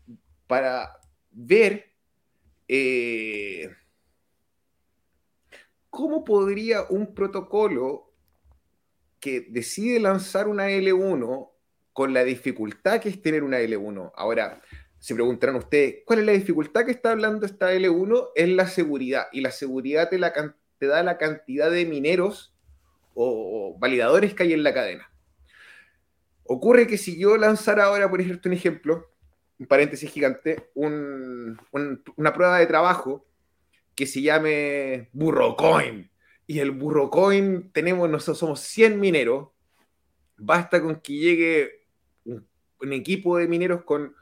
para ver eh, cómo podría un protocolo que decide lanzar una L1 con la dificultad que es tener una L1. Ahora, se preguntarán ustedes, ¿cuál es la dificultad que está hablando esta L1? Es la seguridad. Y la seguridad te, da la cantidad de mineros o, validadores que hay en la cadena. Ocurre que si yo lanzara ahora, por ejemplo, un ejemplo, un paréntesis gigante, una prueba de trabajo que se llame Burrocoin. Y el Burrocoin tenemos, nosotros somos 100 mineros. Basta con que llegue un equipo de mineros con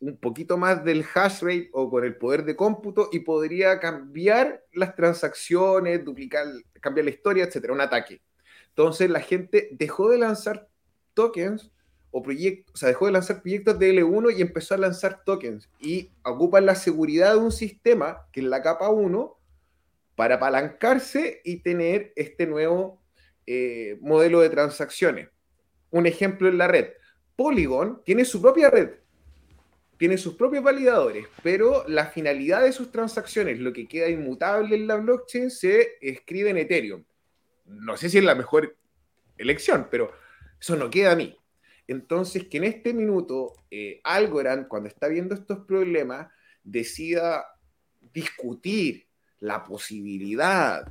un poquito más del hash rate o con el poder de cómputo y podría cambiar las transacciones, duplicar, cambiar la historia, etcétera, un ataque. Entonces la gente dejó de lanzar tokens o proyectos, o sea, dejó de lanzar proyectos de L1 y empezó a lanzar tokens y ocupan la seguridad de un sistema que es la capa 1 para apalancarse y tener este nuevo eh, modelo de transacciones. Un ejemplo en la red. Polygon tiene su propia red tiene sus propios validadores, pero la finalidad de sus transacciones, lo que queda inmutable en la blockchain, se escribe en Ethereum. No sé si es la mejor elección, pero eso no queda a mí. Entonces, que en este minuto eh, Algorand, cuando está viendo estos problemas, decida discutir la posibilidad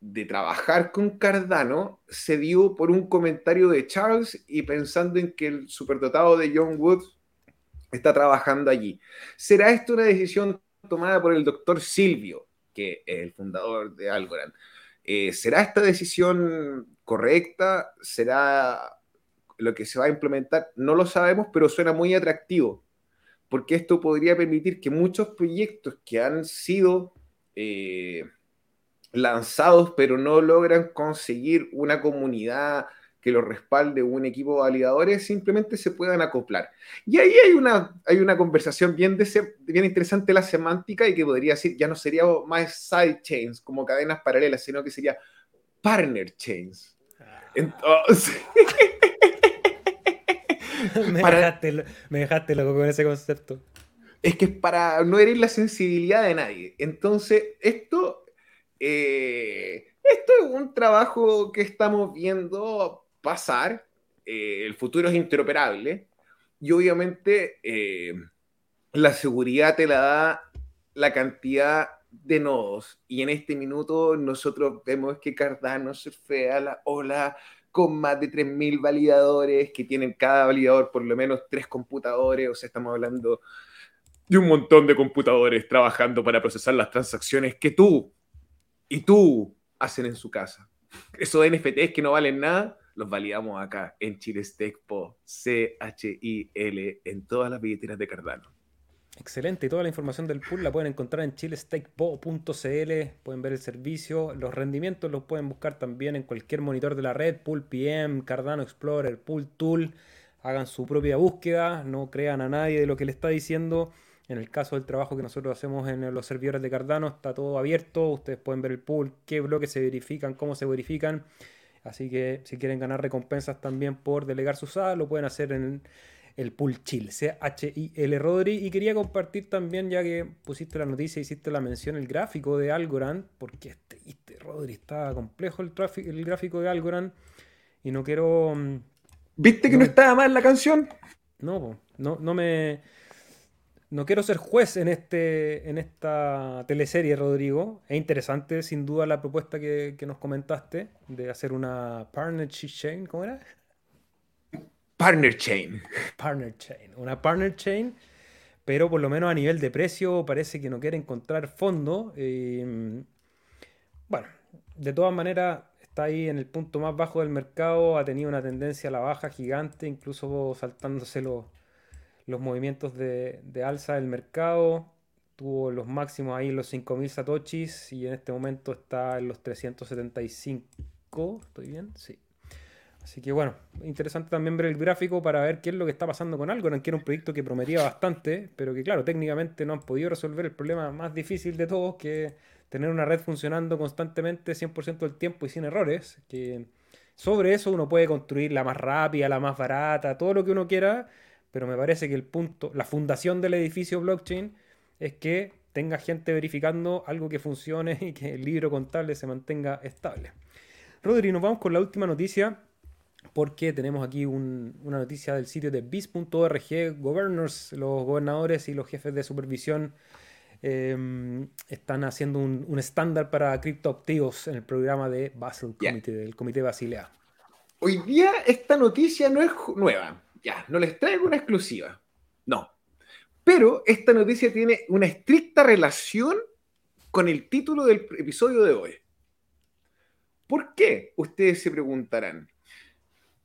de trabajar con Cardano, se dio por un comentario de Charles y pensando en que el superdotado de John Woods está trabajando allí. ¿Será esto una decisión tomada por el doctor Silvio, que es el fundador de Algorand? Eh, ¿Será esta decisión correcta? ¿Será lo que se va a implementar? No lo sabemos, pero suena muy atractivo, porque esto podría permitir que muchos proyectos que han sido eh, lanzados, pero no logran conseguir una comunidad que lo respalde un equipo de validadores, simplemente se puedan acoplar. Y ahí hay una, hay una conversación bien, de, bien interesante la semántica y que podría decir, ya no sería más side chains como cadenas paralelas, sino que sería partner chains. Ah. Entonces... [LAUGHS] me, dejaste, me dejaste loco con ese concepto. Es que es para no herir la sensibilidad de nadie. Entonces, esto, eh, esto es un trabajo que estamos viendo pasar, eh, el futuro es interoperable y obviamente eh, la seguridad te la da la cantidad de nodos. Y en este minuto nosotros vemos que Cardano surfea la ola con más de 3.000 validadores que tienen cada validador por lo menos tres computadores, o sea, estamos hablando de un montón de computadores trabajando para procesar las transacciones que tú y tú hacen en su casa. Eso de NFTs que no valen nada, los validamos acá en Chile C-H-I-L, en todas las billeteras de Cardano. Excelente, y toda la información del pool la pueden encontrar en chilestakepo.cl, pueden ver el servicio, los rendimientos los pueden buscar también en cualquier monitor de la red, Pool PM, Cardano Explorer, Pool Tool, hagan su propia búsqueda, no crean a nadie de lo que le está diciendo. En el caso del trabajo que nosotros hacemos en los servidores de Cardano, está todo abierto, ustedes pueden ver el pool, qué bloques se verifican, cómo se verifican Así que si quieren ganar recompensas también por delegar su SAD, lo pueden hacer en el pool chill, C-H-I-L Rodri. Y quería compartir también, ya que pusiste la noticia, hiciste la mención, el gráfico de Algorand, porque es triste, Rodri, está complejo el, el gráfico de Algorand y no quiero... Mm, ¿Viste que no, estaba mal la canción? No, no, no me no quiero ser juez en, este, en esta teleserie, Rodrigo. Es interesante, sin duda, la propuesta que, nos comentaste de hacer una partnership chain. ¿Cómo era? Partner chain. Partner chain. Una partner chain, pero por lo menos a nivel de precio parece que no quiere encontrar fondo. Eh, bueno, de todas maneras, está ahí en el punto más bajo del mercado. Ha tenido una tendencia a la baja gigante, incluso saltándose los los movimientos de, alza del mercado. Tuvo los máximos ahí los 5.000 satoshis y en este momento está en los 375. ¿Estoy bien? Sí. Así que bueno, interesante también ver el gráfico para ver qué es lo que está pasando con algo que era un proyecto que prometía bastante, pero que claro, técnicamente no han podido resolver el problema más difícil de todos, que tener una red funcionando constantemente 100% del tiempo y sin errores, que sobre eso uno puede construir la más rápida, la más barata, todo lo que uno quiera, pero me parece que el punto, la fundación del edificio blockchain es que tenga gente verificando algo que funcione [LAUGHS] y que el libro contable se mantenga estable. Rodri, nos vamos con la última noticia porque tenemos aquí una noticia del sitio de bis.org, governors, los gobernadores y los jefes de supervisión em, están haciendo un, estándar para criptoactivos en el programa de Basel Committee, del Comité Basilea. Hoy día esta noticia no es nueva, ya, no les traigo una exclusiva, no. Pero esta noticia tiene una estricta relación con el título del episodio de hoy. ¿Por qué? Ustedes se preguntarán.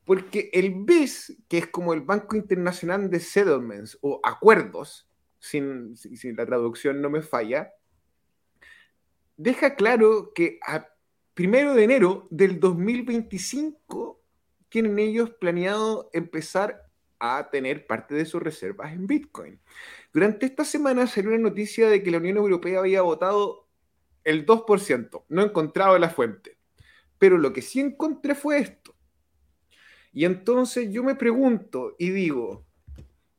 Porque el BIS, que es como el Banco Internacional de Settlements o Acuerdos, sin, si la traducción no me falla, deja claro que a primero de enero del 2025 tienen ellos planeado empezar a tener parte de sus reservas en Bitcoin. Durante esta semana salió una noticia de que la Unión Europea había votado el 2%. No he encontrado la fuente. Pero lo que sí encontré fue esto. Y entonces yo me pregunto y digo,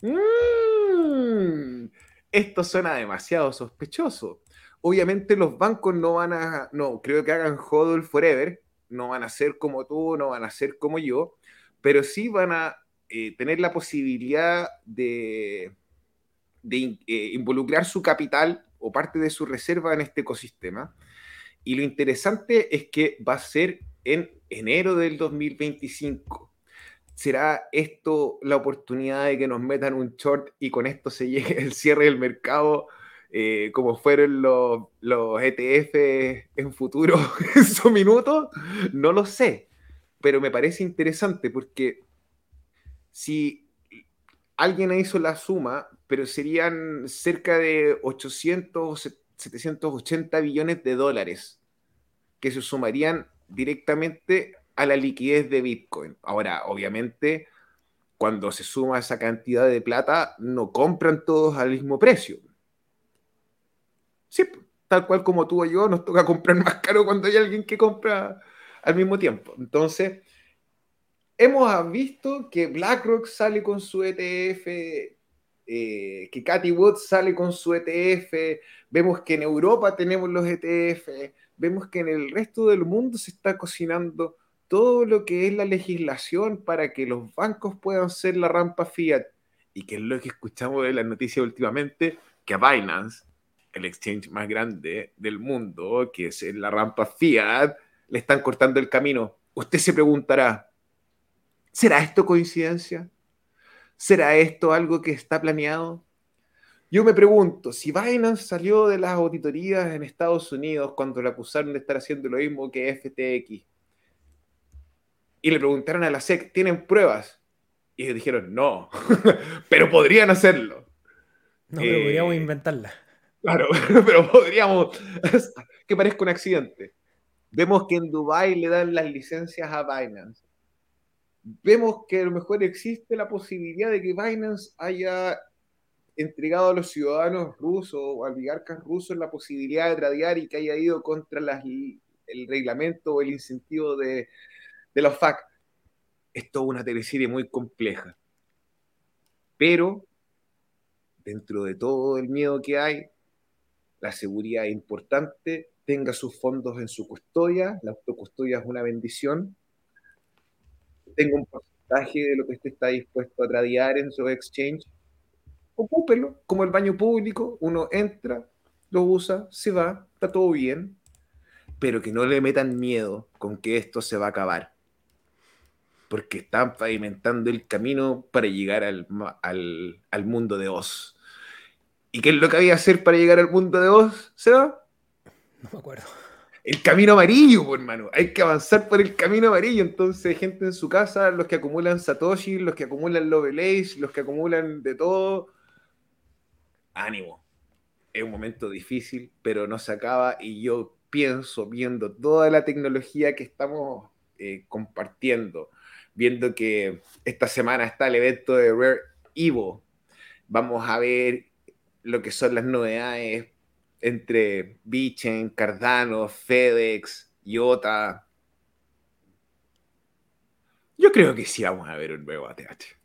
mmm, esto suena demasiado sospechoso. Obviamente los bancos no van a, no, creo que hagan hodl forever, no van a ser como tú, no van a ser como yo, pero sí van a eh, tener la posibilidad de, de eh, involucrar su capital o parte de su reserva en este ecosistema. Y lo interesante es que va a ser en enero del 2025. ¿Será esto la oportunidad de que nos metan un short y con esto se llegue el cierre del mercado eh, como fueron los, los ETF en futuro [LAUGHS] en su minuto? No lo sé, pero me parece interesante porque si alguien hizo la suma, pero serían cerca de 800 780 billones de dólares que se sumarían directamente a la liquidez de Bitcoin. Ahora, obviamente, cuando se suma esa cantidad de plata, no compran todos al mismo precio. Sí, tal cual como tú o yo, nos toca comprar más caro cuando hay alguien que compra al mismo tiempo. Entonces, hemos visto que BlackRock sale con su ETF, eh, que Cathy Wood sale con su ETF, vemos que en Europa tenemos los ETF, vemos que en el resto del mundo se está cocinando todo lo que es la legislación para que los bancos puedan ser la rampa fiat. Y que es lo que escuchamos de las noticias últimamente, que a Binance, el exchange más grande del mundo, que es la rampa fiat, le están cortando el camino. Usted se preguntará, ¿será esto coincidencia? ¿Será esto algo que está planeado? Yo me pregunto, si Binance salió de las auditorías en Estados Unidos cuando le acusaron de estar haciendo lo mismo que FTX, y le preguntaron a la SEC, ¿tienen pruebas? Y ellos dijeron, no, [LAUGHS] pero podrían hacerlo. No, pero podríamos eh, inventarla. Claro, [LAUGHS] pero podríamos, [LAUGHS] que parezca un accidente. Vemos que en Dubai le dan las licencias a Binance. Vemos que a lo mejor existe la posibilidad de que Binance haya entregado a los ciudadanos rusos o oligarcas rusos la posibilidad de tradear y que haya ido contra las, el reglamento o el incentivo de, de los FAC. Es una teleserie muy compleja. Pero, dentro de todo el miedo que hay, la seguridad es importante, tenga sus fondos en su custodia, la autocustodia es una bendición, tenga un porcentaje de lo que usted está dispuesto a tradear en su exchange, ocúpelo, como el baño público, uno entra, lo usa, se va, está todo bien, pero que no le metan miedo con que esto se va a acabar porque están pavimentando el camino para llegar al, mundo de Oz. ¿Y qué es lo que había que hacer para llegar al mundo de Oz, Seba? No me acuerdo. El camino amarillo, pues, hermano. Hay que avanzar por el camino amarillo. Entonces, gente en su casa, los que acumulan Satoshi, los que acumulan Lovelace, los que acumulan de todo. Ánimo. Es un momento difícil, pero no se acaba. Y yo pienso, viendo toda la tecnología que estamos eh, compartiendo, viendo que esta semana está el evento de Rare Evo. Vamos a ver lo que son las novedades entre Bichen, Cardano, FedEx, IOTA. Yo creo que sí vamos a ver un nuevo ATH.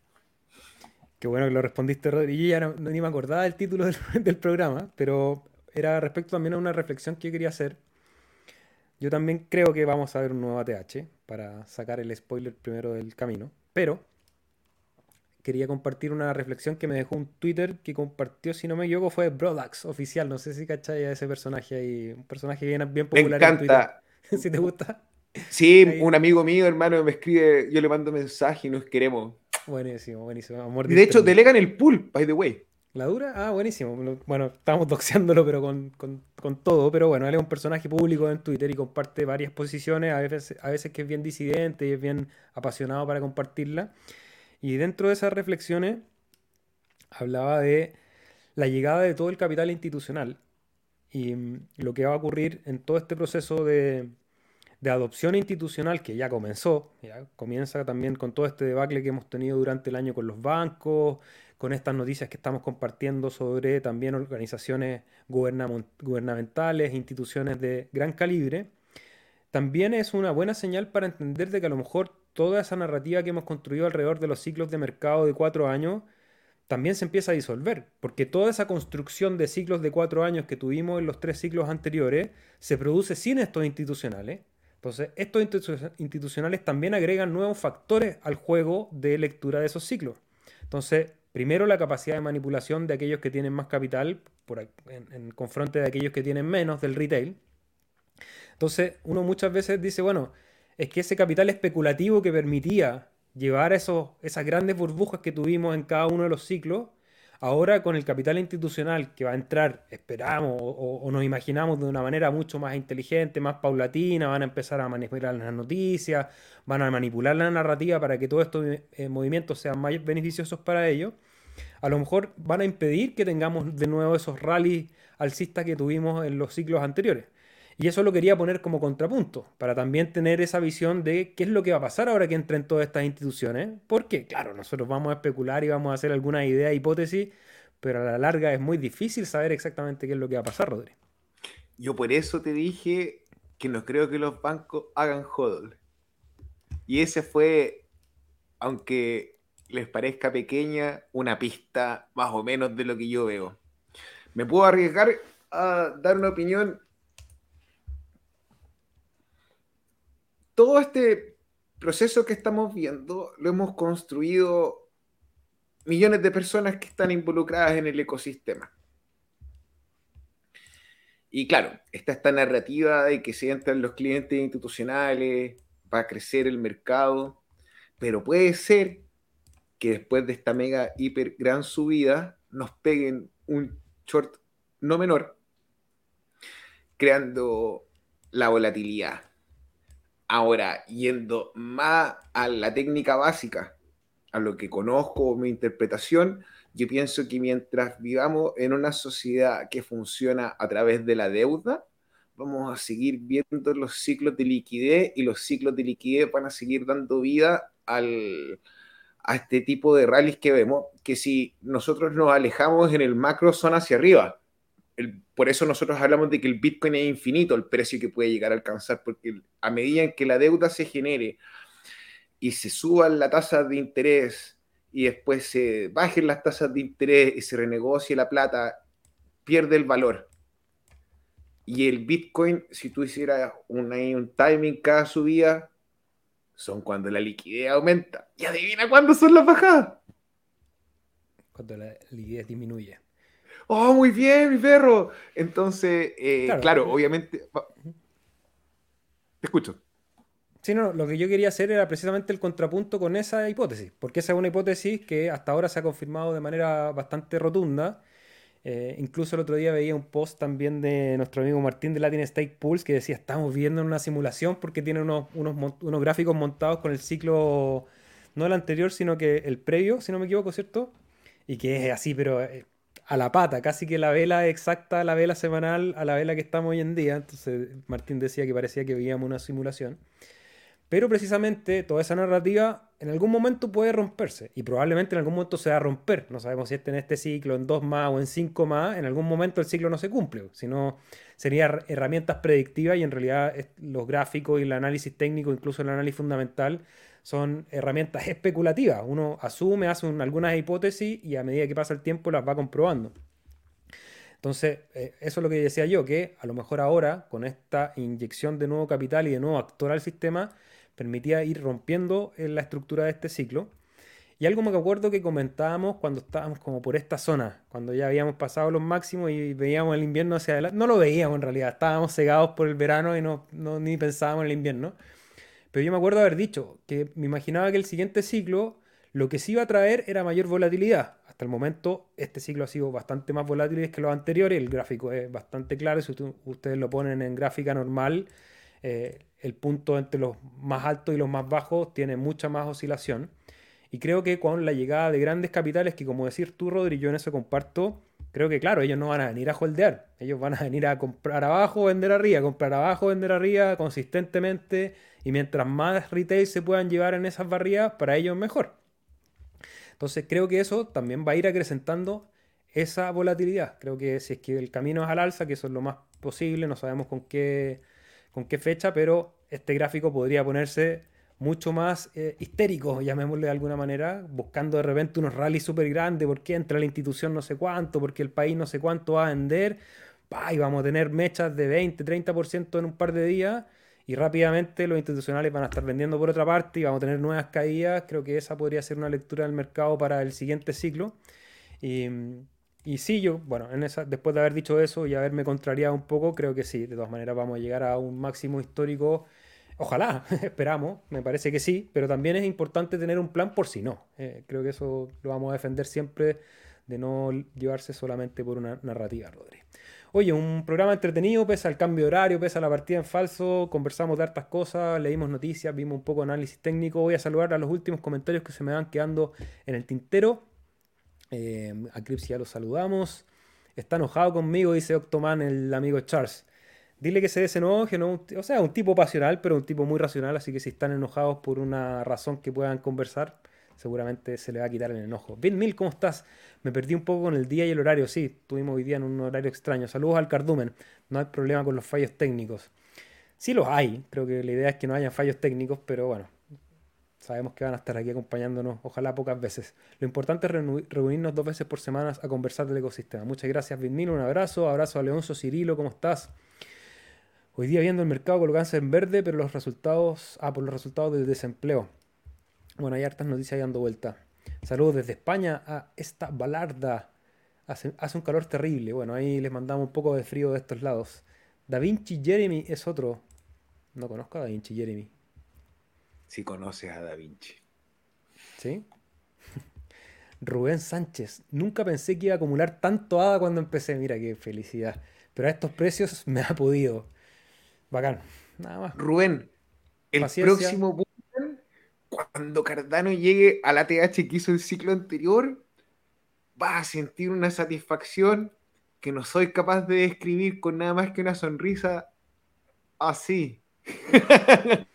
Qué bueno que lo respondiste, Rodri. Yo ya no, ni me acordaba del título del, [LAUGHS] del, programa, pero era respecto también a una reflexión que yo quería hacer. Yo también creo que vamos a ver un nuevo ATH para sacar el spoiler primero del camino. Pero quería compartir una reflexión que me dejó un Twitter que compartió, si no me equivoco, fue Brodax oficial. No sé si cachai a ese personaje ahí. Un personaje bien, bien popular me encanta. en Twitter. [LAUGHS] si te gusta. Sí, [LAUGHS] un amigo mío, hermano, me escribe, yo le mando mensaje y nos queremos. Buenísimo, buenísimo. Amor de, hecho, delegan el pool, by the way. ¿La dura? Ah, buenísimo. Bueno, estamos doxeándolo, pero con, todo. Pero bueno, él es un personaje público en Twitter y comparte varias posiciones, a veces, a veces que es bien disidente y es bien apasionado para compartirla. Y dentro de esas reflexiones hablaba de la llegada de todo el capital institucional y mm, lo que va a ocurrir en todo este proceso de, de adopción institucional que ya comenzó, ya comienza también con todo este debacle que hemos tenido durante el año con los bancos, con estas noticias que estamos compartiendo sobre también organizaciones gubernamentales, instituciones de gran calibre, también es una buena señal para entender de que a lo mejor toda esa narrativa que hemos construido alrededor de los ciclos de mercado de cuatro años también se empieza a disolver, porque toda esa construcción de ciclos de cuatro años que tuvimos en los tres ciclos anteriores se produce sin estos institucionales. Entonces, estos institucionales también agregan nuevos factores al juego de lectura de esos ciclos. Entonces, primero la capacidad de manipulación de aquellos que tienen más capital por, en, en confronte de aquellos que tienen menos del retail. Entonces, uno muchas veces dice, bueno, es que ese capital especulativo que permitía llevar esos, esas grandes burbujas que tuvimos en cada uno de los ciclos, ahora con el capital institucional que va a entrar, esperamos o, nos imaginamos de una manera mucho más inteligente, más paulatina, van a empezar a manipular las noticias, van a manipular la narrativa para que todos estos eh, movimientos sean más beneficiosos para ellos, a lo mejor van a impedir que tengamos de nuevo esos rallies alcistas que tuvimos en los ciclos anteriores. Y eso lo quería poner como contrapunto, para también tener esa visión de qué es lo que va a pasar ahora que entren todas estas instituciones. Porque, claro, nosotros vamos a especular y vamos a hacer alguna idea, hipótesis, pero a la larga es muy difícil saber exactamente qué es lo que va a pasar, Rodri. Yo por eso te dije que no creo que los bancos hagan hodl. Y ese fue, aunque les parezca pequeña, una pista más o menos de lo que yo veo. Me puedo arriesgar a dar una opinión. Todo este proceso que estamos viendo lo hemos construido millones de personas que están involucradas en el ecosistema. Y claro, está esta narrativa de que se entran los clientes institucionales, va a crecer el mercado, pero puede ser que después de esta mega hiper gran subida nos peguen un short no menor, creando la volatilidad. Ahora, yendo más a la técnica básica, a lo que conozco, mi interpretación, yo pienso que mientras vivamos en una sociedad que funciona a través de la deuda, vamos a seguir viendo los ciclos de liquidez y los ciclos de liquidez van a seguir dando vida a este tipo de rallies que vemos, que si nosotros nos alejamos en el macro son hacia arriba. Por eso nosotros hablamos de que el Bitcoin es infinito, el precio que puede llegar a alcanzar, porque a medida que la deuda se genere y se suban las tasas de interés y después se bajen las tasas de interés y se renegocie la plata, pierde el valor. Y el Bitcoin, si tú hicieras un timing cada subida, son cuando la liquidez aumenta. Y adivina cuándo son las bajadas. Cuando la liquidez disminuye. Oh, muy bien, mi perro. Entonces, eh, claro, obviamente. Te escucho. Sí, no, lo que yo quería hacer era precisamente el contrapunto con esa hipótesis, porque esa es una hipótesis que hasta ahora se ha confirmado de manera bastante rotunda eh, incluso el otro día veía un post también de nuestro amigo Martín de Latin Stake Pools que decía, estamos viendo una simulación porque tiene unos, unos, gráficos montados con el ciclo, no el anterior, sino que el previo, si no me equivoco, ¿cierto? Y que es así, pero eh, a la pata, casi que la vela exacta, la vela semanal a la vela que estamos hoy en día. Entonces Martín decía que parecía que veíamos una simulación. Pero precisamente toda esa narrativa en algún momento puede romperse y probablemente en algún momento se va a romper. No sabemos si es en este ciclo, en dos más o en cinco más. En algún momento el ciclo no se cumple, sino serían herramientas predictivas y en realidad los gráficos y el análisis técnico, incluso el análisis fundamental, son herramientas especulativas. Uno asume, hace algunas hipótesis y a medida que pasa el tiempo las va comprobando. Entonces, eh, eso es lo que decía yo, que a lo mejor ahora, con esta inyección de nuevo capital y de nuevo actor al sistema, permitía ir rompiendo en la estructura de este ciclo. Y algo me acuerdo que comentábamos cuando estábamos como por esta zona, cuando ya habíamos pasado los máximos y veíamos el invierno hacia adelante. No lo veíamos en realidad, estábamos cegados por el verano y no, ni pensábamos en el invierno. Pero yo me acuerdo haber dicho que me imaginaba que el siguiente ciclo lo que sí iba a traer era mayor volatilidad. Hasta el momento este ciclo ha sido bastante más volátil que los anteriores. El gráfico es bastante claro. Si ustedes lo ponen en gráfica normal, eh, el punto entre los más altos y los más bajos tiene mucha más oscilación. Y creo que con la llegada de grandes capitales, que como decir tú, Rodri, yo en eso comparto, creo que claro, ellos no van a venir a holdear, ellos van a venir a comprar abajo, vender arriba, comprar abajo, vender arriba consistentemente, y mientras más retail se puedan llevar en esas barriadas, para ellos mejor. Entonces creo que eso también va a ir acrecentando esa volatilidad. Creo que si es que el camino es al alza, que eso es lo más posible, no sabemos con qué, con qué fecha, pero este gráfico podría ponerse mucho más eh, histérico, llamémosle de alguna manera, buscando de repente unos rallies súper grandes, porque entra la institución no sé cuánto, porque el país no sé cuánto va a vender, y vamos a tener mechas de 20, 30% en un par de días, y rápidamente los institucionales van a estar vendiendo por otra parte y vamos a tener nuevas caídas. Creo que esa podría ser una lectura del mercado para el siguiente ciclo. Y, y sí, yo, bueno, en esa, después de haber dicho eso y haberme contrariado un poco, creo que sí, de todas maneras vamos a llegar a un máximo histórico Ojalá, [LAUGHS] esperamos, me parece que sí, pero también es importante tener un plan por si no. Eh, creo que eso lo vamos a defender siempre de no llevarse solamente por una narrativa, Rodri. Oye, un programa entretenido, pese al cambio de horario, pese a la partida en falso, conversamos de hartas cosas, leímos noticias, vimos un poco de análisis técnico. Voy a saludar a los últimos comentarios que se me van quedando en el tintero. Eh, a Crips ya lo saludamos. Está enojado conmigo, dice Octoman, el amigo Charles. Dile que se desenoje, ¿no? o sea, un tipo pasional, pero un tipo muy racional, así que si están enojados por una razón que puedan conversar, seguramente se le va a quitar el enojo. Mil, ¿cómo estás? Me perdí un poco con el día y el horario, sí, tuvimos hoy día en un horario extraño. Saludos al cardumen, no hay problema con los fallos técnicos. Sí los hay, creo que la idea es que no hayan fallos técnicos, pero bueno, sabemos que van a estar aquí acompañándonos, ojalá pocas veces. Lo importante es reunirnos dos veces por semana a conversar del ecosistema. Muchas gracias, Mil, un abrazo, abrazo a Leonzo Cirilo, ¿cómo estás? Hoy día viendo el mercado colocándose en verde, pero los resultados, ah, por los resultados del desempleo. Bueno, hay hartas noticias ahí dando vuelta. Saludos desde España a esta balarda. Hace, hace, un calor terrible. Bueno, ahí les mandamos un poco de frío de estos lados. Da Vinci Jeremy es otro. No conozco a Da Vinci Jeremy. Sí conoces a Da Vinci. ¿Sí? [LAUGHS] Rubén Sánchez. Nunca pensé que iba a acumular tanto ADA cuando empecé. Mira qué felicidad. Pero a estos precios me ha podido. Bacán. Nada más. Rubén, el próximo cuando Cardano llegue a la TH que hizo el ciclo anterior, va a sentir una satisfacción que no soy capaz de describir con nada más que una sonrisa así. [LAUGHS]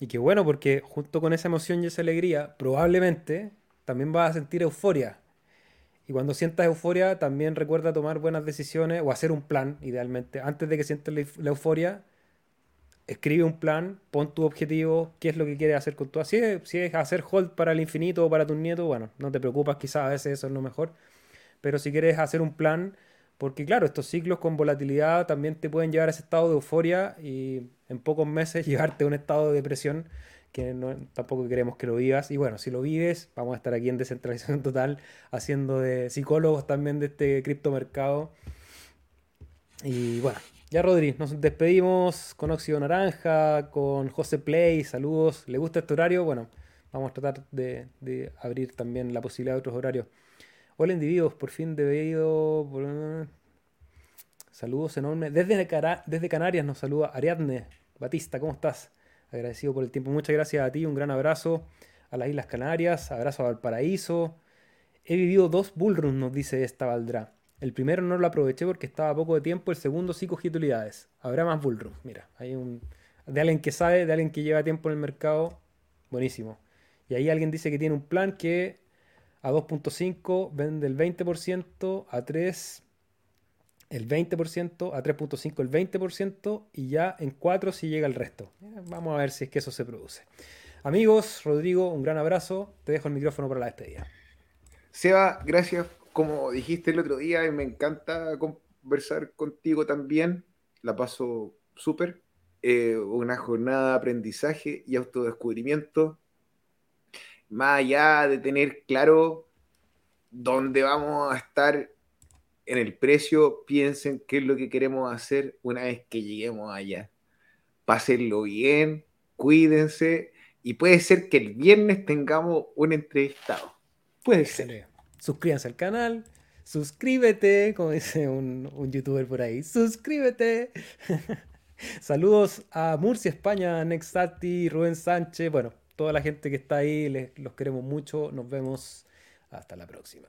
y qué bueno, porque junto con esa emoción y esa alegría, probablemente también vas a sentir euforia. Y cuando sientas euforia, también recuerda tomar buenas decisiones o hacer un plan, idealmente. Antes de que sientas la euforia, escribe un plan, pon tu objetivo, qué es lo que quieres hacer con tu... Si es hacer hold para el infinito o para tus nietos, bueno, no te preocupas, quizás a veces eso es lo mejor. Pero si quieres hacer un plan, porque claro, estos ciclos con volatilidad también te pueden llevar a ese estado de euforia y en pocos meses [LAUGHS] llevarte a un estado de depresión que no, tampoco queremos que lo vivas. Y bueno, si lo vives, vamos a estar aquí en descentralización total, haciendo de psicólogos también de este criptomercado. Y bueno, ya, Rodri, nos despedimos con Óxido Naranja, con José Play, saludos. ¿Le gusta este horario? Bueno, vamos a tratar de, abrir también la posibilidad de otros horarios. Hola, individuos, por fin debido. Saludos enormes. Desde, desde Canarias nos saluda Ariadne Batista, ¿cómo estás? Agradecido por el tiempo. Muchas gracias a ti, un gran abrazo a las Islas Canarias, abrazo a Valparaíso. He vivido dos bullruns, nos dice esta Valdrá. El primero no lo aproveché porque estaba poco de tiempo, el segundo sí cogí utilidades. Habrá más bullrun. Mira, hay un. De alguien que sabe, de alguien que lleva tiempo en el mercado. Buenísimo. Y ahí alguien dice que tiene un plan que a 2.5 vende el 20%, a 3 el 20%, a 3.5 el 20% y ya en 4 si llega el resto. Vamos a ver si es que eso se produce. Amigos, Rodrigo, un gran abrazo. Te dejo el micrófono para la despedida. Seba, gracias como dijiste el otro día, me encanta conversar contigo también. La paso súper. Eh, una jornada de aprendizaje y autodescubrimiento. más allá de tener claro dónde vamos a estar en el precio, piensen qué es lo que queremos hacer una vez que lleguemos allá. Pásenlo bien, cuídense y puede ser que el viernes tengamos un entrevistado. Puede ser. Suscríbanse al canal, suscríbete, como dice un, un youtuber por ahí, suscríbete. [LAUGHS] Saludos a Murcia, España, Nexati, Rubén Sánchez, bueno, toda la gente que está ahí, les, los queremos mucho. Nos vemos hasta la próxima.